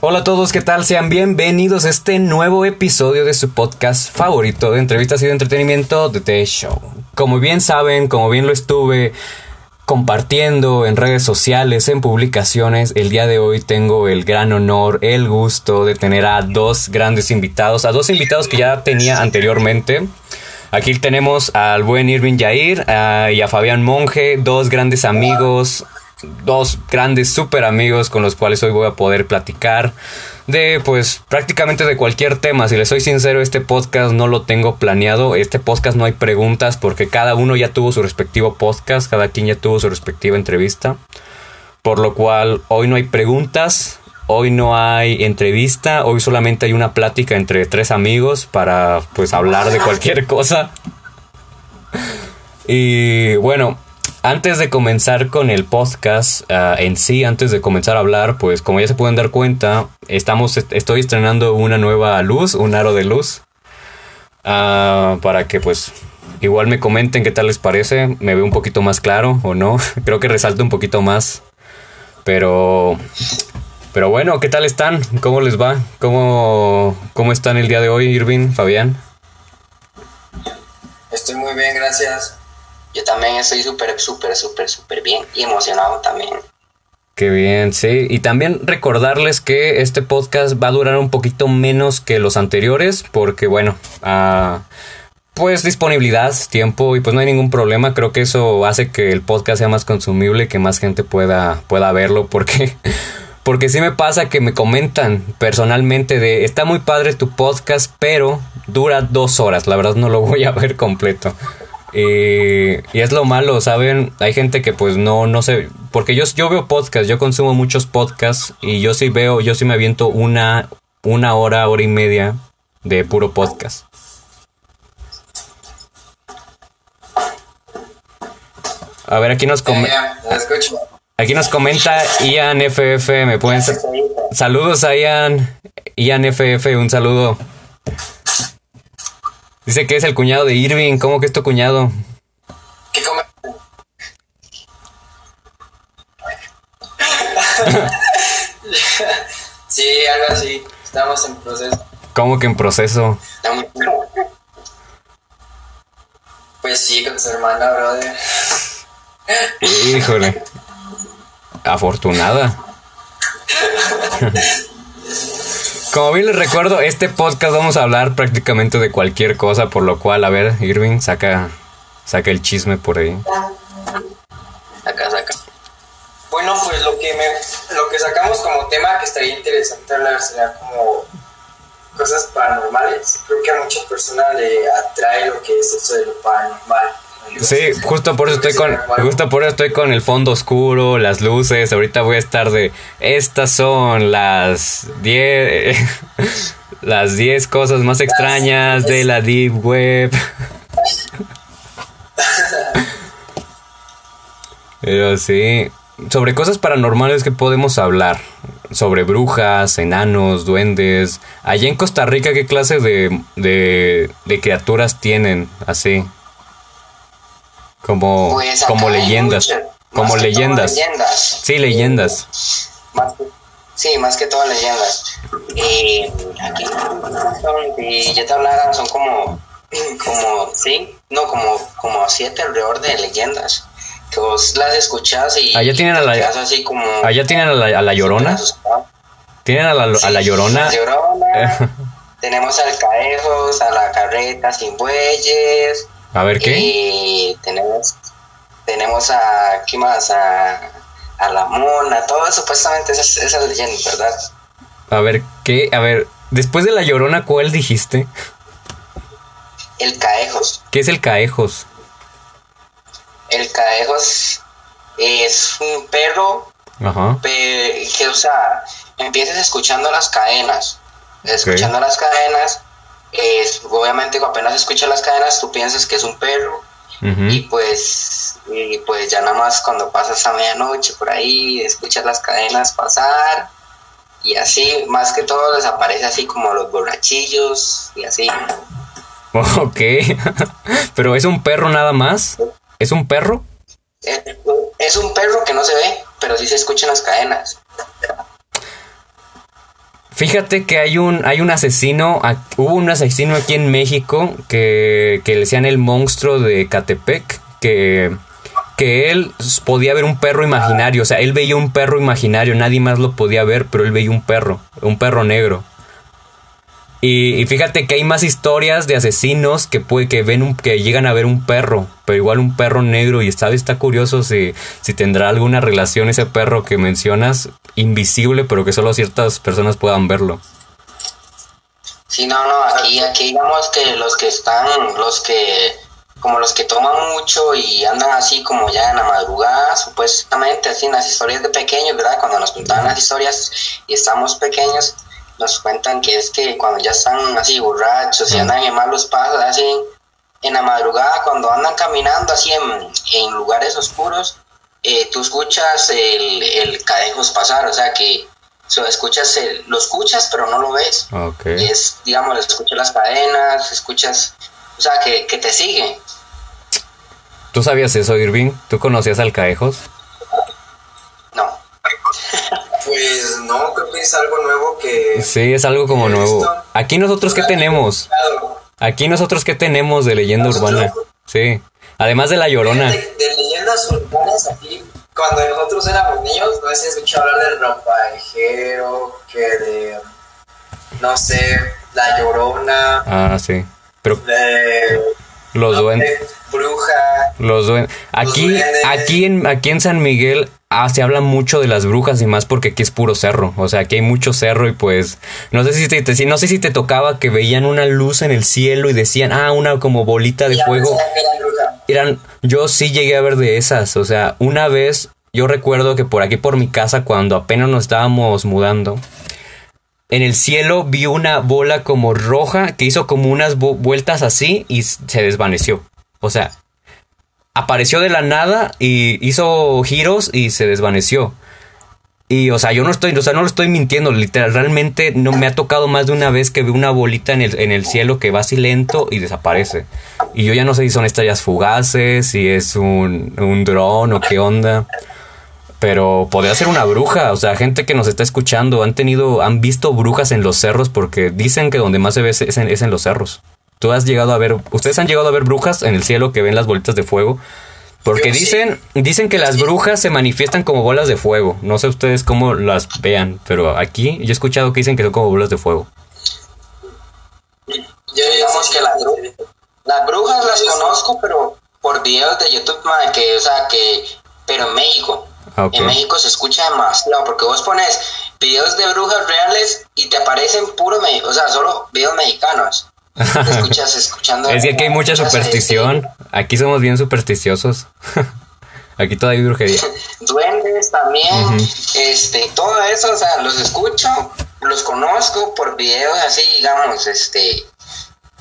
Hola a todos, ¿qué tal? Sean bienvenidos a este nuevo episodio de su podcast favorito de entrevistas y de entretenimiento de The Show. Como bien saben, como bien lo estuve compartiendo en redes sociales, en publicaciones, el día de hoy tengo el gran honor, el gusto de tener a dos grandes invitados, a dos invitados que ya tenía anteriormente. Aquí tenemos al buen Irving Yair ah, y a Fabián Monge, dos grandes amigos, dos grandes super amigos con los cuales hoy voy a poder platicar de pues prácticamente de cualquier tema. Si les soy sincero, este podcast no lo tengo planeado. Este podcast no hay preguntas porque cada uno ya tuvo su respectivo podcast, cada quien ya tuvo su respectiva entrevista. Por lo cual hoy no hay preguntas, hoy no hay entrevista, hoy solamente hay una plática entre tres amigos para pues hablar de cualquier cosa. Y bueno, antes de comenzar con el podcast ah, en sí, antes de comenzar a hablar, pues como ya se pueden dar cuenta, estamos, estoy estrenando una nueva luz, un aro de luz, ah, para que pues igual me comenten qué tal les parece, me veo un poquito más claro o no, creo que resalta un poquito más, pero, pero bueno, ¿qué tal están? ¿Cómo les va? ¿Cómo, cómo están el día de hoy, Irving, Fabián? Estoy muy bien, gracias. Yo también estoy súper, súper, súper, súper bien y emocionado también. Qué bien, sí. Y también recordarles que este podcast va a durar un poquito menos que los anteriores, porque bueno, ah, pues disponibilidad, tiempo y pues no hay ningún problema. Creo que eso hace que el podcast sea más consumible y que más gente pueda, pueda verlo, porque... Porque sí me pasa que me comentan personalmente de, está muy padre tu podcast, pero dura dos horas. La verdad no lo voy a ver completo. Eh, y es lo malo, ¿saben? Hay gente que pues no, no sé, porque yo, yo veo podcasts, yo consumo muchos podcasts y yo sí veo, yo sí me aviento una, una hora, hora y media de puro podcast. A ver, aquí nos comenta. Aquí nos comenta Ian FF, me pueden saludos a Ian, Ian FF, un saludo. Dice que es el cuñado de Irving. ¿Cómo que es tu cuñado? ¿Qué come? sí, algo así. Estamos en proceso. ¿Cómo que en proceso? Pues sí, con su hermana, brother. Híjole. Afortunada. Como bien les recuerdo, este podcast vamos a hablar prácticamente de cualquier cosa, por lo cual, a ver, Irving, saca, saca el chisme por ahí. Saca, saca. Bueno, pues lo que me, lo que sacamos como tema que estaría interesante hablar sería como cosas paranormales. Creo que a muchas personas le atrae lo que es eso de lo paranormal. Sí, justo por eso estoy con justo por eso estoy con el fondo oscuro, las luces. Ahorita voy a estar de estas son las 10 las 10 cosas más extrañas de la deep web. Pero sí, sobre cosas paranormales que podemos hablar, sobre brujas, enanos, duendes. Allá en Costa Rica, ¿qué clase de, de, de criaturas tienen así? Como, Pues como leyendas. Como leyendas. leyendas. Sí, leyendas. Más que- sí, más que todo leyendas. Eh, aquí yo te hablara son como, como, sí, no, como, como siete alrededor de leyendas. Que vos las escuchás y Allá tienen a la- así como... Allá tienen a la, a la llorona. Tienen a la, a la llorona. Llorona. tenemos al Caejos, a la Carreta sin bueyes. A ver qué. Y tenemos, tenemos a, ¿qué más? A, a la Mona, todo supuestamente esas, esas leyendas, ¿verdad? A ver qué. A ver, después de la llorona, ¿cuál dijiste? El Caejos. ¿Qué es el caejos? El Caejos es un perro Ajá. que, o sea, empiezas escuchando las cadenas. Escuchando las cadenas, es, obviamente apenas escuchas las cadenas, tú piensas que es un perro. Y pues, y pues ya nada más cuando pasas a medianoche por ahí, escuchas las cadenas pasar y así, más que todo les aparece así como los borrachillos y así. Ok. Pero es un perro nada más. ¿Es un perro? Es, es un perro que no se ve, pero sí se escuchan las cadenas. Fíjate que hay un, hay un asesino, hubo un asesino aquí en México que, que le decían el monstruo de Catepec, que, que él podía ver un perro imaginario, o sea, él veía un perro imaginario, nadie más lo podía ver, pero él veía un perro, un perro negro. Y, y fíjate que hay más historias de asesinos que puede, que ven un, que llegan a ver un perro, pero igual un perro negro y está, está curioso si, si tendrá alguna relación ese perro que mencionas, invisible, pero que solo ciertas personas puedan verlo. Sí, no, no, aquí, aquí digamos que los que están, los que, como los que toman mucho y andan así como ya en la madrugada, supuestamente, así en las historias de pequeños, ¿verdad? Cuando nos contaban las historias y estamos pequeños, nos cuentan que es que cuando ya están así borrachos y andan en malos pasos, así en la madrugada, cuando andan caminando así en, en lugares oscuros, eh, tú escuchas el, el cadejos pasar, o sea que so, escuchas el- lo escuchas pero no lo ves. Ok. Y es, digamos, escuchas las cadenas, escuchas, o sea, que, que te sigue. ¿Tú sabías eso, Irving? ¿Tú conocías al Caejos? No. Pues no, creo que es algo nuevo que... Sí, es algo como nuevo. Aquí nosotros qué tenemos? Aquí nosotros qué tenemos de leyenda urbana? Sí. Además de la llorona. De, de leyendas urbanas aquí, cuando nosotros éramos niños, no sé si escuché hablar del rompajero, que de, no sé, la llorona, Ah, sí. Pero de, los no duendes. bruja. Los duendes. Aquí, duendes. aquí, en, aquí en San Miguel ah, se habla mucho de las brujas y más porque aquí es puro cerro. O sea, aquí hay mucho cerro y pues no sé si te, te- no sé si te tocaba que veían una luz en el cielo y decían, ah, una como bolita de fuego. Eran, yo sí llegué a ver de esas. O sea, una vez yo recuerdo que por aquí por mi casa, cuando apenas nos estábamos mudando, en el cielo vi una bola como roja que hizo como unas vu- vueltas así y se desvaneció. O sea, apareció de la nada y hizo giros y se desvaneció. Y, o sea, yo no estoy, o sea, no lo estoy mintiendo, literal, realmente no me ha tocado más de una vez que veo una bolita en el, en el cielo que va así lento y desaparece. Y yo ya no sé si son estrellas fugaces, si es un, un dron o qué onda. Pero podría ser una bruja, o sea, gente que nos está escuchando han tenido, han visto brujas en los cerros porque dicen que donde más se ve es en, es en los cerros. Tú has llegado a ver, ustedes han llegado a ver brujas en el cielo que ven las bolitas de fuego. Porque dicen, dicen que las brujas se manifiestan como bolas de fuego. No sé ustedes cómo las vean, pero aquí yo he escuchado que dicen que son como bolas de fuego. Yo Digamos que. Las brujas las conozco, pero por videos de YouTube, madre, que, o sea, que, pero en México. Ah. En México se escucha demasiado, porque vos pones videos de brujas reales y te aparecen puro, o sea, solo videos mexicanos. Te escuchas escuchando. Es que aquí hay mucha escuchas, superstición. Aquí somos bien supersticiosos. Aquí todavía hay brujería. este, duendes también, este, todo eso, o sea, los escucho, los conozco por videos así, digamos, este,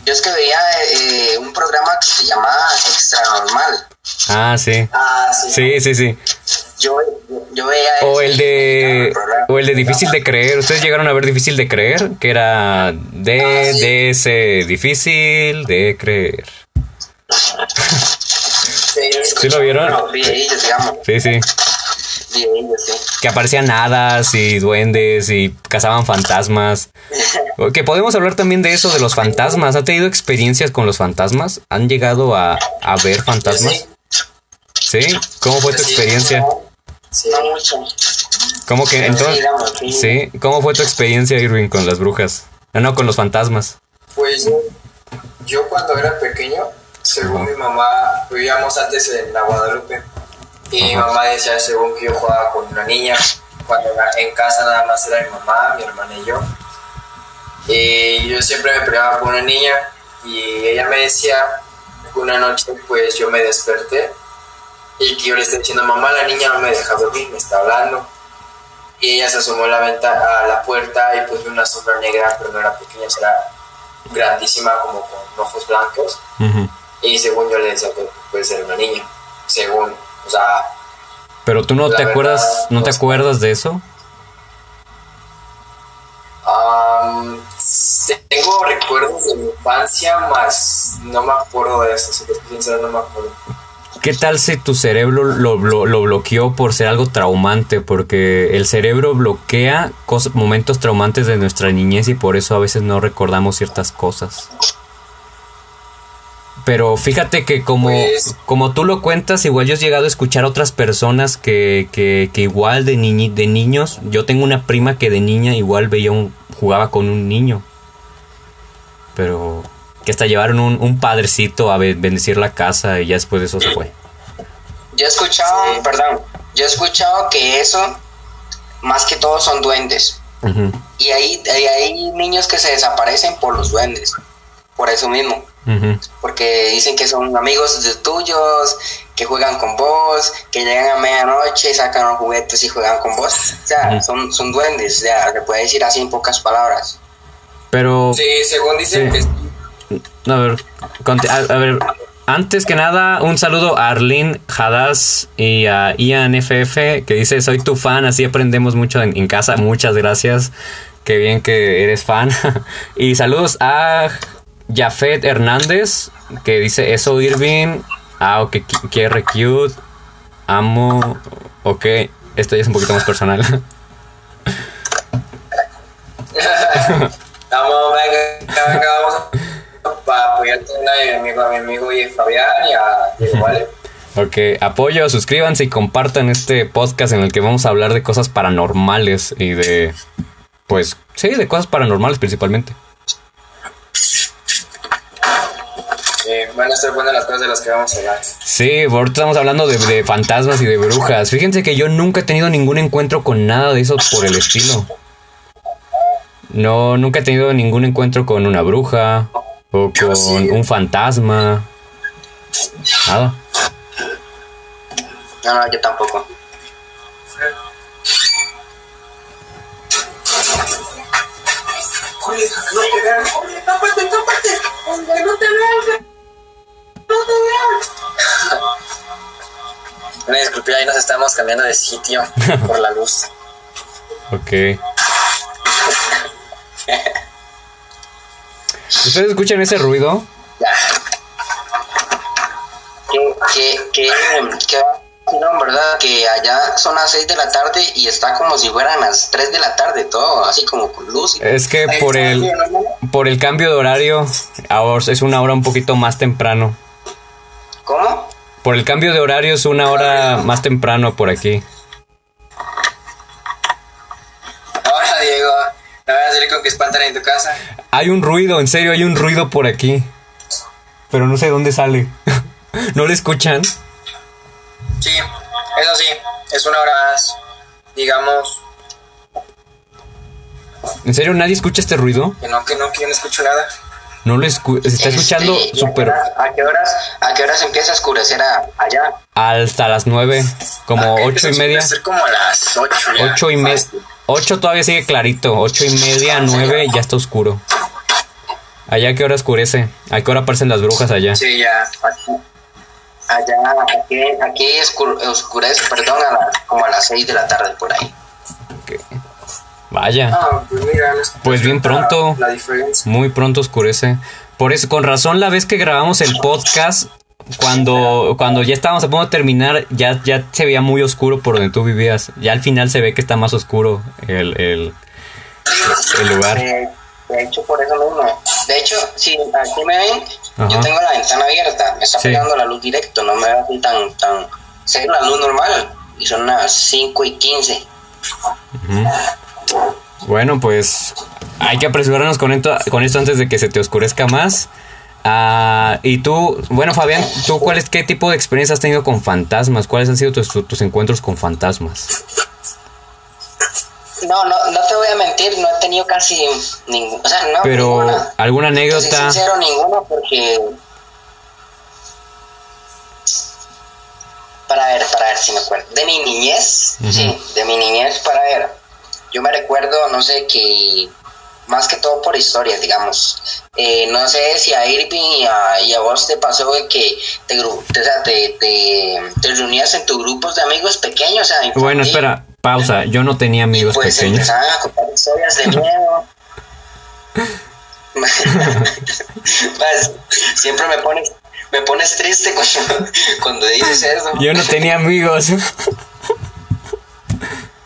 yo es que veía eh, un programa que se llamaba Extra Normal, Ah, sí. Ah, sí. Sí, sí, sí. Yo, yo veía O el de o el de difícil de creer. ¿Ustedes llegaron a ver difícil de creer? Que era de Ah, sí. de ese difícil de creer. Sí, ¿Sí lo vieron? Bueno, videillos, digamos, Sí, sí. videillos, sí. Que aparecían hadas y duendes y cazaban fantasmas. Que podemos hablar también de eso, de los fantasmas. ¿Han tenido experiencias con los fantasmas? ¿Han llegado a, a ver fantasmas? ¿Sí? ¿Cómo fue tu Sí. experiencia? Sí. No mucho. ¿Cómo que entonces? sí. ¿cómo fue tu experiencia, Irving, con las brujas? No, no, con los fantasmas. Pues yo cuando era pequeño, según mi mamá, vivíamos antes en la Guadalupe. Y mi mamá decía, según que yo jugaba con una niña, cuando en casa nada más era mi mamá, mi hermana y yo. Y yo siempre me peleaba con una niña y ella me decía una noche pues yo me desperté y que yo le estaba diciendo, mamá, la niña no me deja dormir, me está hablando. Y ella se asomó a la, venta, a la puerta y pues una sombra negra, pero no era pequeña, era grandísima como con ojos blancos. Y según yo le decía que puede ser una niña, según, o sea, Pero tú no te verdad, acuerdas, ¿no te acuerdas de eso? am, tengo recuerdos de mi infancia, más no me acuerdo de eso, si te soy sincero, no me acuerdo. ¿Qué tal si tu cerebro lo, lo- lo bloqueó por ser algo traumante? Porque el cerebro bloquea momentos traumantes de nuestra niñez y por eso a veces no recordamos ciertas cosas. Pero fíjate que como, Pues- como tú lo cuentas, igual yo he llegado a escuchar a otras personas que, que, que igual de, niñi- de niños, yo tengo una prima que de niña igual veía un, jugaba con un niño. Pero que hasta llevaron un, un padrecito a be- bendecir la casa y ya después de eso se fue. Yo he escuchado, Sí. perdón, yo he escuchado que eso, más que todo, son duendes. Y hay, hay, hay niños que se desaparecen por los duendes, por eso mismo. Porque dicen que son amigos de tuyos, que juegan con vos, que llegan a medianoche, sacan los juguetes y juegan con vos. O sea, son, son duendes, o sea, se puede decir así en pocas palabras. Pero, Sí, según dicen Sí. que a ver, a, ver, antes que nada, un saludo a Arlene Hadas y a Ian FF que dice, soy tu fan, así aprendemos mucho en, casa, muchas gracias, qué bien que eres fan. y saludos a Jafet Hernández, que dice, eso Irving, ah, ok, qui- quiere cute, amo, ok, esto ya es un poquito más personal. vamos, venga, venga, a, mi amigo, a mi amigo y Fabián y a Diego, ¿vale? Ok, apoyo, suscríbanse y compartan este podcast en el que vamos a hablar de cosas paranormales y de, pues, sí, de cosas paranormales principalmente. Eh, van a estar buenas las cosas de las que vamos a hablar. Sí, ahorita estamos hablando de, de fantasmas y de brujas. Fíjense que yo nunca he tenido ningún encuentro con nada de eso por el estilo. No, nunca he tenido ningún encuentro con una bruja o con sí. un fantasma. Nada. No, no, yo tampoco. Oye, no te vean, oye, tápate, tápate, oye, no te vean, no te vean. Una disculpa, ahí nos estamos cambiando de sitio por la luz. Ok. ¿Ustedes escuchan ese ruido? Ya. Que, que, que, que, no, ¿verdad? Que allá son las 6 de la tarde y está como si fueran las 3 de la tarde, todo así como con luz. Es que por el, por el cambio de horario, ahora es una hora un poquito más temprano. ¿Cómo? Por el cambio de horario es una hora más temprano por aquí. Ahora, Diego, no vas a salir con que espantan en tu casa. Hay un ruido, en serio, hay un ruido por aquí. Pero no sé dónde sale. ¿No lo escuchan? Sí, eso sí, es una hora más, digamos, ¿En serio nadie escucha este ruido? que no, que no, que yo no escucho nada. No lo escu se está escuchando Este, ¿y a qué súper ¿A qué horas, a qué horas empieza a oscurecer a- allá? hasta las nueve, como Ah, ocho y a media. oscurecer como a las ocho ya. Ocho y media. Ocho todavía sigue clarito. Ocho y media, nueve ya está oscuro. ¿Allá a qué hora oscurece? ¿A qué hora aparecen las brujas allá? Sí, ya. Allá, aquí, aquí oscurece, perdón, a la- como a las 6 de la tarde por ahí. Ok. Vaya. Ah, pues mira, Pues bien pronto. La diferencia. Muy pronto oscurece. Por eso, con razón, la vez que grabamos el podcast, cuando, cuando ya estábamos a punto de terminar, ya, ya se veía muy oscuro por donde tú vivías. Ya al final se ve que está más oscuro el, el, el lugar. De, de hecho, por eso mismo. De hecho, si aquí me ven, Ajá. yo tengo la ventana abierta, me está Sí. pegando la luz directo, no me veo tan, tan... Sé la luz normal y son las 5 y 15. Bueno, pues hay que apresurarnos con esto, con esto antes de que se te oscurezca más. Ah, y tú, bueno, Fabián, ¿tú cuál es, qué tipo de experiencia has tenido con fantasmas? ¿Cuáles han sido tus, tus encuentros con fantasmas? No, no, no te voy a mentir, no he tenido casi ningún... O sea, no, Pero, ninguna. ¿alguna anécdota? sincero, ninguna porque... Para ver, para ver si me acuerdo. De mi niñez, sí, de mi niñez, para ver. Yo me recuerdo, no sé, que más que todo por historias, digamos. Eh, no sé si a Irving y a, y a vos te pasó de que te, te, reunías en tus grupos de amigos pequeños. O sea, Bueno, espera, pausa. Yo no tenía amigos pues pequeños. empezaban a contar historias de miedo. Pues, siempre me pones me pones triste cuando, cuando dices eso. Yo no tenía amigos.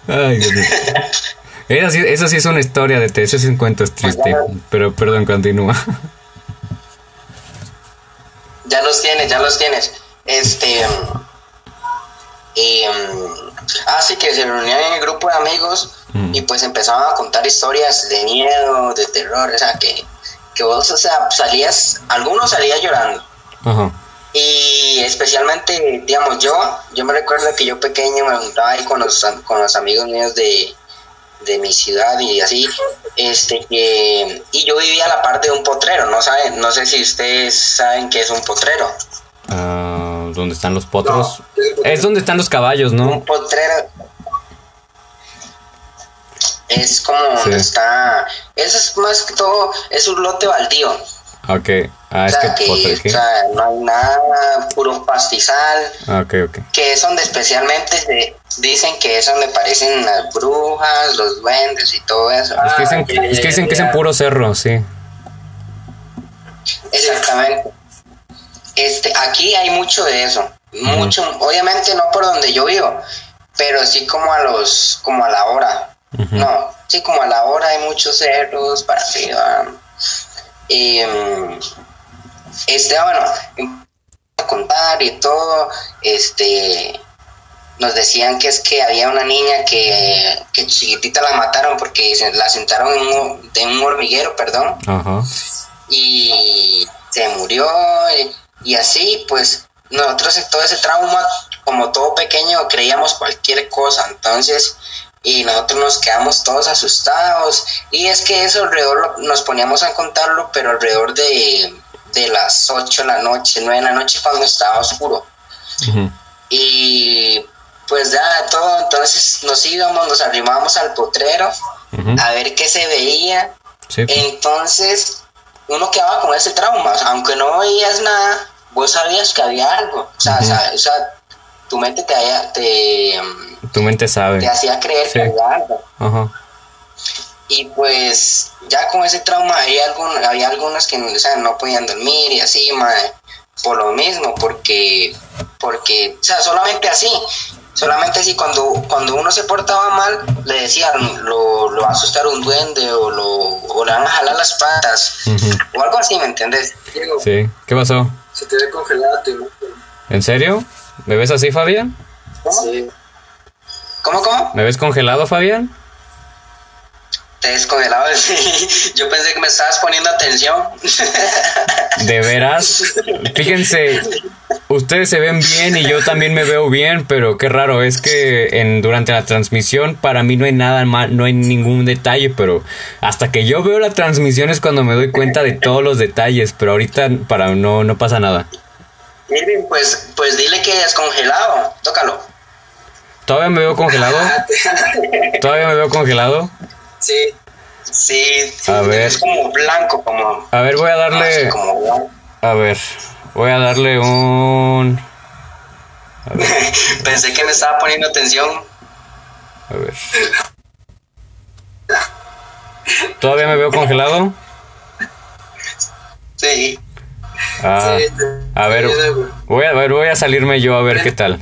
Ay, Dios mío. Eso sí, es una historia de te, eso es un cuento triste. Pero perdón, continúa. Ya los tienes, ya los tienes. Este. Y, ah, sí, que se reunían en el grupo de amigos Mm. y pues empezaban a contar historias de miedo, de terror, o sea, que, que vos, o sea, salías, algunos salían llorando. Ajá. Y especialmente, digamos, yo, yo me recuerdo que yo pequeño me juntaba ahí con los, con los amigos míos de, de mi ciudad y así, este, que- y yo vivía a la parte de un potrero, no saben, no sé si ustedes saben qué es un potrero. Ah, ¿Dónde están los potros? No, ¿qué es el potrero? es donde están los caballos, ¿no? Un potrero es como donde Sí. está, eso es más que todo, es un lote baldío. Ok. Ah, O es sea, que que, potro, o sea, no hay nada, puro pastizal, Ah, ok, ok. que es donde especialmente se dicen que es donde aparecen las brujas, los duendes y todo eso. Es que dicen, ya, ya, es que, dicen que es en puro cerro, sí. Exactamente. Este, aquí hay mucho de eso. Mucho, obviamente no por donde yo vivo, pero sí como a los, como a la hora. No, sí, como a la hora hay muchos cerros para arriba. Y, mm, este, ah, bueno, em- a contar y todo, este, nos decían que es que había una niña que, que chiquitita la mataron porque la sentaron en un, en un hormiguero, perdón, Ajá. y se murió y, y así pues nosotros en todo ese trauma como todo pequeño creíamos cualquier cosa entonces y nosotros nos quedamos todos asustados y es que eso alrededor nos poníamos a contarlo pero alrededor de, de las 8 de la noche 9 de la noche cuando estaba oscuro Ujú. y pues ya todo entonces nos íbamos nos arrimábamos al potrero Ujú. a ver qué se veía Sí. entonces, uno quedaba con ese trauma, aunque no veías nada, vos sabías que había algo, o sea, Ujú. sa- o sea, tu mente te, haya- te, Tu mente sabe. te hacía creer Sí. que había algo. Ajá. Y pues, ya con ese trauma, había, algún, había algunos que o sea, no podían dormir y así, mae, por lo mismo, porque, porque, o sea, solamente así, solamente así, cuando, cuando uno se portaba mal, le decían, lo, lo va a asustar un duende o, lo, o le van a jalar las patas, Ujú. o algo así, ¿me entiendes? Diego, Sí. ¿Qué pasó? se te ve congelada tu imagen. ¿En serio? ¿Me ves así, Fabián? Sí. ¿Cómo, cómo? ¿Me ves congelado, Fabián? Te descongelado. Yo pensé que me estabas poniendo atención. De veras. Fíjense, ustedes se ven bien y yo también me veo bien, pero qué raro es que en durante la transmisión para mí no hay nada mal, no hay ningún detalle, pero hasta que yo veo la transmisión es cuando me doy cuenta de todos los detalles, pero ahorita para no no pasa nada. Miren, pues, pues dile que descongelado. Tócalo. Todavía me veo congelado. Todavía me veo congelado. sí. Sí, sí. A ver. Es como blanco, como. A ver, voy a darle como blanco. a ver. Voy a darle un Pensé que me estaba poniendo atención. a ver. ¿Todavía me veo congelado? Sí. Ah, Sí, a ver, voy a ver, voy a salirme yo a ver qué tal.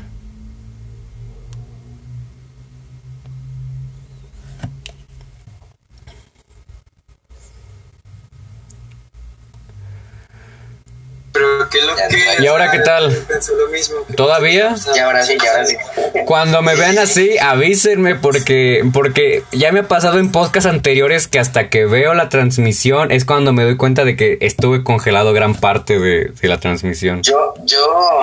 Pero ¿qué es lo que... ¿Y ahora qué tal? Pensó lo mismo. ¿Todavía? Y ahora sí, y ahora sí. Cuando me vean así, avísenme porque porque ya me ha pasado en podcasts anteriores que hasta que veo la transmisión es cuando me doy cuenta de que estuve congelado gran parte de, de la transmisión. Yo, yo.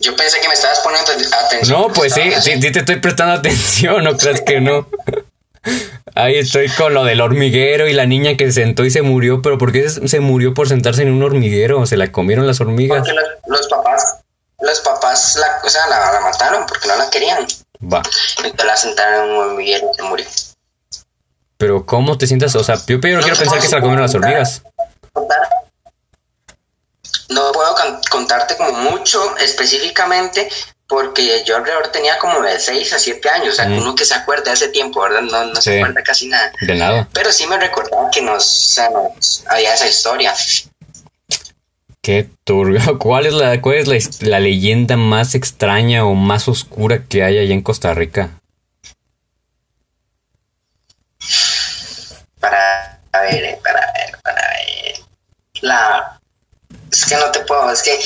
Yo pensé que me estabas poniendo atención. No, pues sí, sí, sí te estoy prestando atención, no creas que no. Ahí estoy con lo del hormiguero y la niña que se sentó y se murió, pero ¿por qué se murió por sentarse en un hormiguero? ¿Se la comieron las hormigas? Porque los, los papás. Los papás, la, o sea, la, la mataron porque no la querían. Va. Entonces la sentaron en un hormiguero y se murió. Pero ¿cómo te sientas? O sea, yo primero quiero pensar que se la comieron las hormigas. contar. No puedo con- contarte como mucho específicamente porque yo alrededor tenía como de 6 a 7 años, o sea, Mm. uno que se acuerda de ese tiempo, ¿verdad? No, no Sí. se acuerda casi nada. De nada. Pero sí me recordaba que nos, o sea, nos- había esa historia. Qué turbio. ¿Cuál es la, cuál es la, la leyenda más extraña o más oscura que hay allá en Costa Rica? Para ver, eh, para ver, para ver. La. Es que no te puedo, es que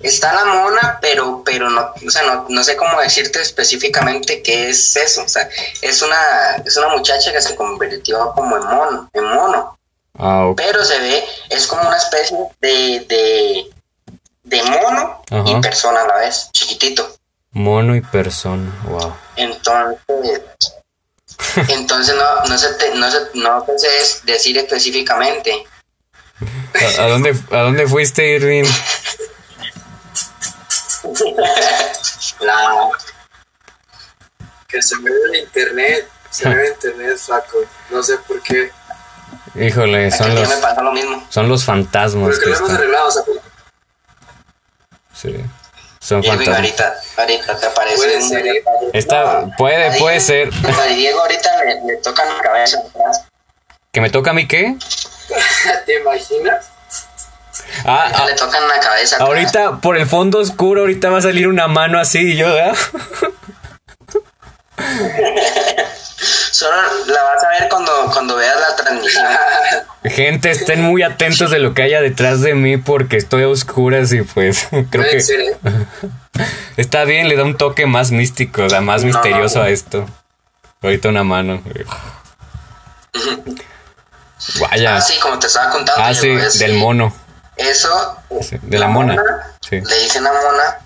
está la mona, pero, pero no, o sea, no, no sé cómo decirte específicamente qué es eso. O sea, es una, es una muchacha que se convirtió como en mono, en mono. Ah. Pero se ve, es como una especie de, de, de mono y persona a la vez, chiquitito. Mono y persona. Wow. Entonces, entonces no, no sé, te- no sé, no te sé decir específicamente. ¿A, a dónde, ¿A dónde fuiste, Irving? La, Que se me ve el internet. Se me ve el internet, flaco. No sé por qué. Híjole, son aquí los, me pasa lo mismo. son los fantasmas Porque que lo hemos arreglado, o sea, Sí. Son Irving, fantasmas. ahorita, ahorita te aparece Puede ser, ¿eh? Está, puede, a puede Diego- ser. A Diego ahorita le, le tocan la cabeza atrás. ¿Que me toca a mí qué? ¿Te imaginas? Ah, ah, Le tocan la cabeza atrás. ahorita por el fondo oscuro, ahorita va a salir una mano así y yo, ¿verdad? Solo la vas a ver cuando, cuando veas la transmisión. Gente, estén muy atentos de lo que haya detrás de mí porque estoy a oscuras y pues creo que ser, ¿eh? está bien, le da un toque más místico, o sea, más No. misterioso a esto. Ahorita una mano. Vaya. Así como te estaba contando. Ah, sí, del mono. Eso, Sí, de la mona. Sí. le dicen a Mona,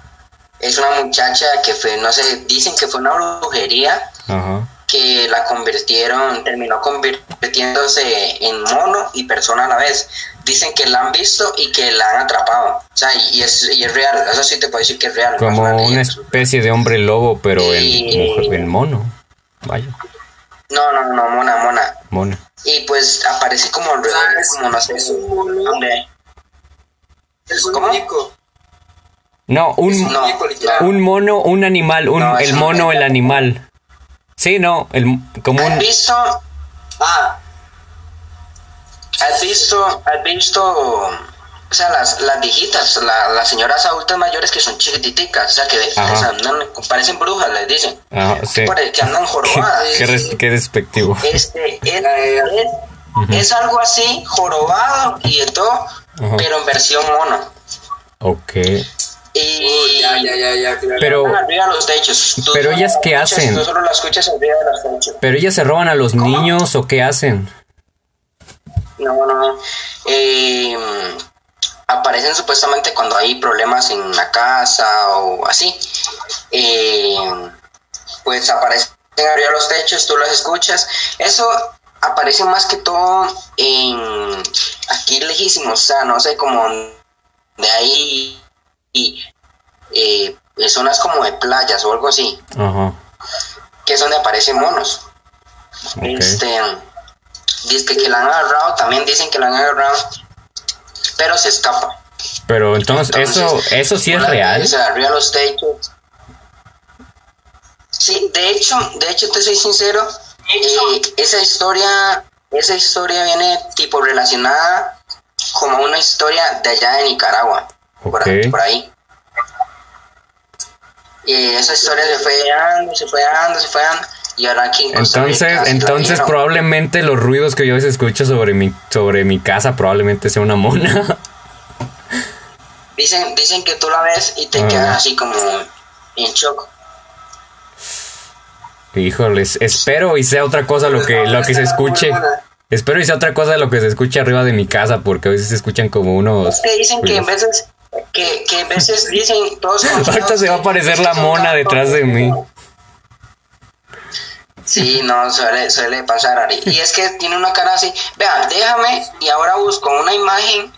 es una muchacha que fue, no sé, dicen que fue una brujería Ajá. que la convirtieron, terminó convirtiéndose en mono y persona a la vez. Dicen que la han visto y que la han atrapado. O sea, y es, y es real, eso sí te puedo decir que es real. no es Como una especie de hombre lobo, pero en, Y- mujer- en mono. Vaya, No, no, no, mona, mona. mono. Y pues aparece como alrededor, Ah, es- como no sé, es un mono. donde- Es un ¿Cómo? muñeco. No, un un, No. muñeco, literal. un mono, un animal, un, No, el un- mono, el animal. Sí, no, el, como ¿Has un... visto, Ah, has visto, has visto, o sea, las, las viejitas, la- las señoras adultas mayores que son chiquititicas, o sea, que andan- parecen brujas, les dicen, Ajá, sí. Que andan jorobadas. Qué, res- qué despectivo. Este, es, es- es algo así, jorobado y de todo, Ajá. pero en versión mono. Ok. Y oh, ya, ya, ya, ya. claro. Pero- arriba los techos. Tú pero ellas la qué escuchas, hacen? Tú solo la escuchas arriba de los techos. ¿Pero ellas se roban a los niños o qué hacen? No, no, no. Eh, aparecen supuestamente cuando hay problemas en la casa o así. Eh, pues aparecen arriba los techos, tú los escuchas. Eso aparece más que todo en aquí lejísimos, o sea, no sé, como de ahí y eh, zonas como de playas o algo así, que es donde aparecen monos. Este, dice que la han agarrado, también dicen que la han agarrado, pero se escapa. Pero entonces, eso, Entonces, eso sí es real. los techos. Sí, de hecho, de hecho te soy sincero, eh, esa historia, esa historia viene tipo relacionada como una historia de allá de Nicaragua, por, Ok. ahí, por ahí. Y esa historia se fue dando, se fue dando, se fue dando, y ahora aquí en Costa Entonces, Rica probablemente los ruidos que yo a veces escucho sobre mi, sobre mi casa probablemente sea una mona. Dicen, dicen que tú la ves y te Ah. quedas así como en shock. Híjoles, espero y sea otra cosa lo que, lo que se escuche. Espero y sea otra cosa lo que se escuche arriba de mi casa, porque a veces se escuchan como unos. que dicen que en veces que, que en veces dicen todos Ahorita se va a aparecer la mona detrás de mí. Sí, no, suele, suele pasar, Ari. Y es que tiene una cara así. Vean, déjame y ahora busco una imagen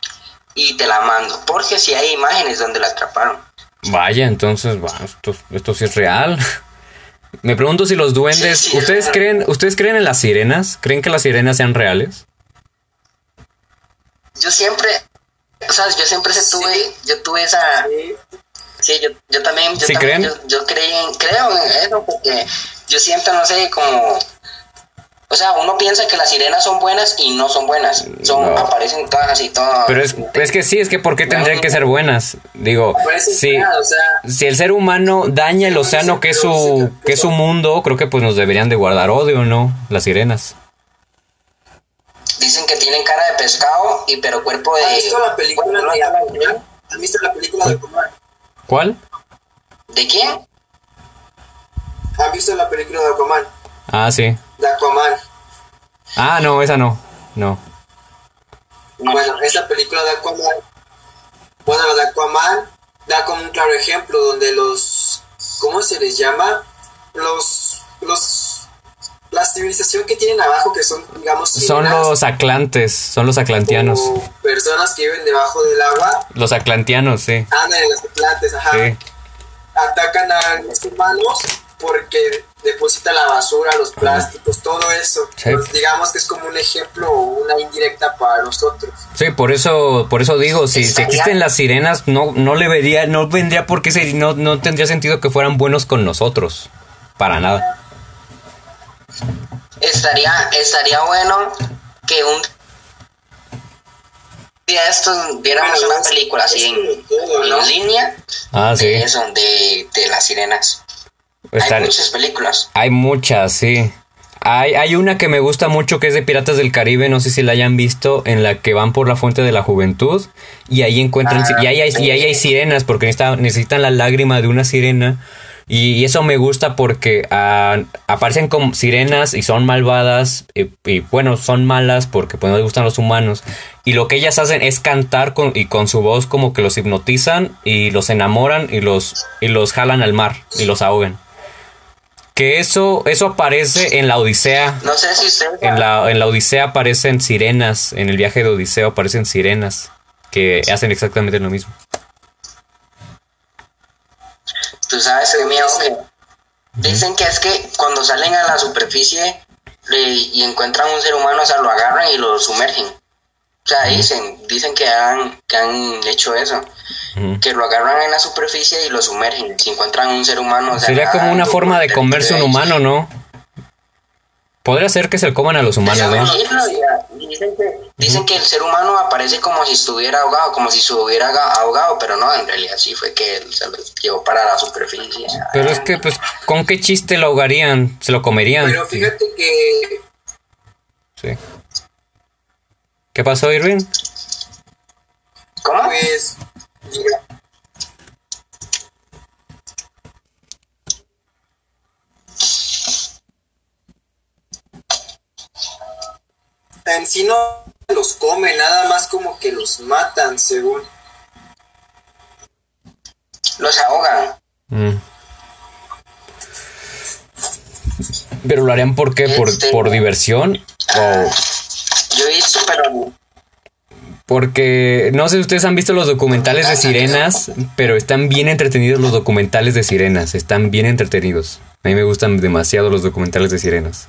y te la mando. Porque si hay imágenes donde la atraparon. Vaya, entonces, esto, esto sí es real. Me pregunto si los duendes. Sí, sí, ¿Ustedes creen, ¿Ustedes creen en las sirenas? ¿Creen que las sirenas sean reales? Yo siempre, o sea, yo siempre se tuve, yo tuve esa, Sí. sí, yo, yo también, yo ¿Sí también, creen? yo, yo creí en, creo en eso porque yo siento, no sé, como, O sea, uno piensa que las sirenas son buenas y no son buenas. Son, No. aparecen todas así, todas. Pero es, es que sí, es que ¿por qué tendrían que ser buenas? Digo, o sea, si el ser humano daña el océano que es su, que es su mundo, creo que pues nos deberían de guardar odio, ¿no? Las sirenas. Dicen que tienen cara de pescado y pero cuerpo de. ¿has visto la película de? ¿Has visto la película de? ¿Cuál? ¿De quién? ¿Han visto la película de Aquaman? Ah, sí. De Aquaman. Ah, no, esa no. No. Bueno, esa película de Aquaman, bueno, la de Aquaman da como un claro ejemplo donde los, ¿cómo se les llama? Los, los, la civilización que tienen abajo, que son, digamos, Son los aclantes, son los aclantianos. personas que viven debajo del agua, Los aclantianos, sí. andan en los atlantes, ajá, Sí. atacan a los humanos porque depositan la basura, los plásticos, todo eso. Sí. Pues, digamos que es como un ejemplo o una indirecta para nosotros. Sí, por eso, por eso digo, si, existen las sirenas, no, no le vería, no vendría porque se, no, no tendría sentido que fueran buenos con nosotros. Para nada. Estaría, estaría bueno que un día estos viéramos Bueno, una película así en, todo, ¿no? en línea Ah, sí. de eso, de, de las sirenas. Hay muchas películas. hay muchas, sí. Hay, hay una que me gusta mucho que es de Piratas del Caribe, no sé si la hayan visto, en la que van por la fuente de la juventud y ahí encuentran, Ah, y ahí hay, y ahí hay sirenas porque necesitan, necesitan la lágrima de una sirena y, y eso me gusta porque ah, aparecen como sirenas y son malvadas y, y, bueno, son malas porque pues no les gustan los humanos y lo que ellas hacen es cantar con, y con su voz como que los hipnotizan y los enamoran y los, y los jalan al mar y los ahogan. Que eso, eso aparece en la Odisea. No sé si En la, en la Odisea aparecen sirenas. En el viaje de Odiseo aparecen sirenas. Que hacen exactamente lo mismo. Tú sabes que mi que dicen que es que cuando salen a la superficie eh, y encuentran un ser humano, o sea, lo agarran y lo sumergen. O sea, dicen, dicen que han, que han hecho eso, que lo agarran en la superficie y lo sumergen. Si encuentran un ser humano, o sea, Sería como una forma de comerse un humano, ¿no? Podría ser que se coman a los humanos, ellos. ¿no? Dicen que, dicen que el ser humano aparece como si estuviera ahogado, como si se hubiera ahogado, pero no, en realidad sí fue que él se lo llevó para la superficie. Pero es que, pues, ¿con qué chiste lo ahogarían? ¿Se lo comerían? Pero fíjate que Sí. ¿Qué pasó, Irving? ¿Cómo? pues diga- en sí no los comen, nada más como que los matan, según. Los ahogan. Mm. ¿Pero lo harían por qué? ¿Por, Este- por diversión? ¿O Yo he visto, pero Porque no sé si ustedes han visto los documentales de sirenas, pero están bien entretenidos los documentales de sirenas, están bien entretenidos. A mí me gustan demasiado los documentales de sirenas.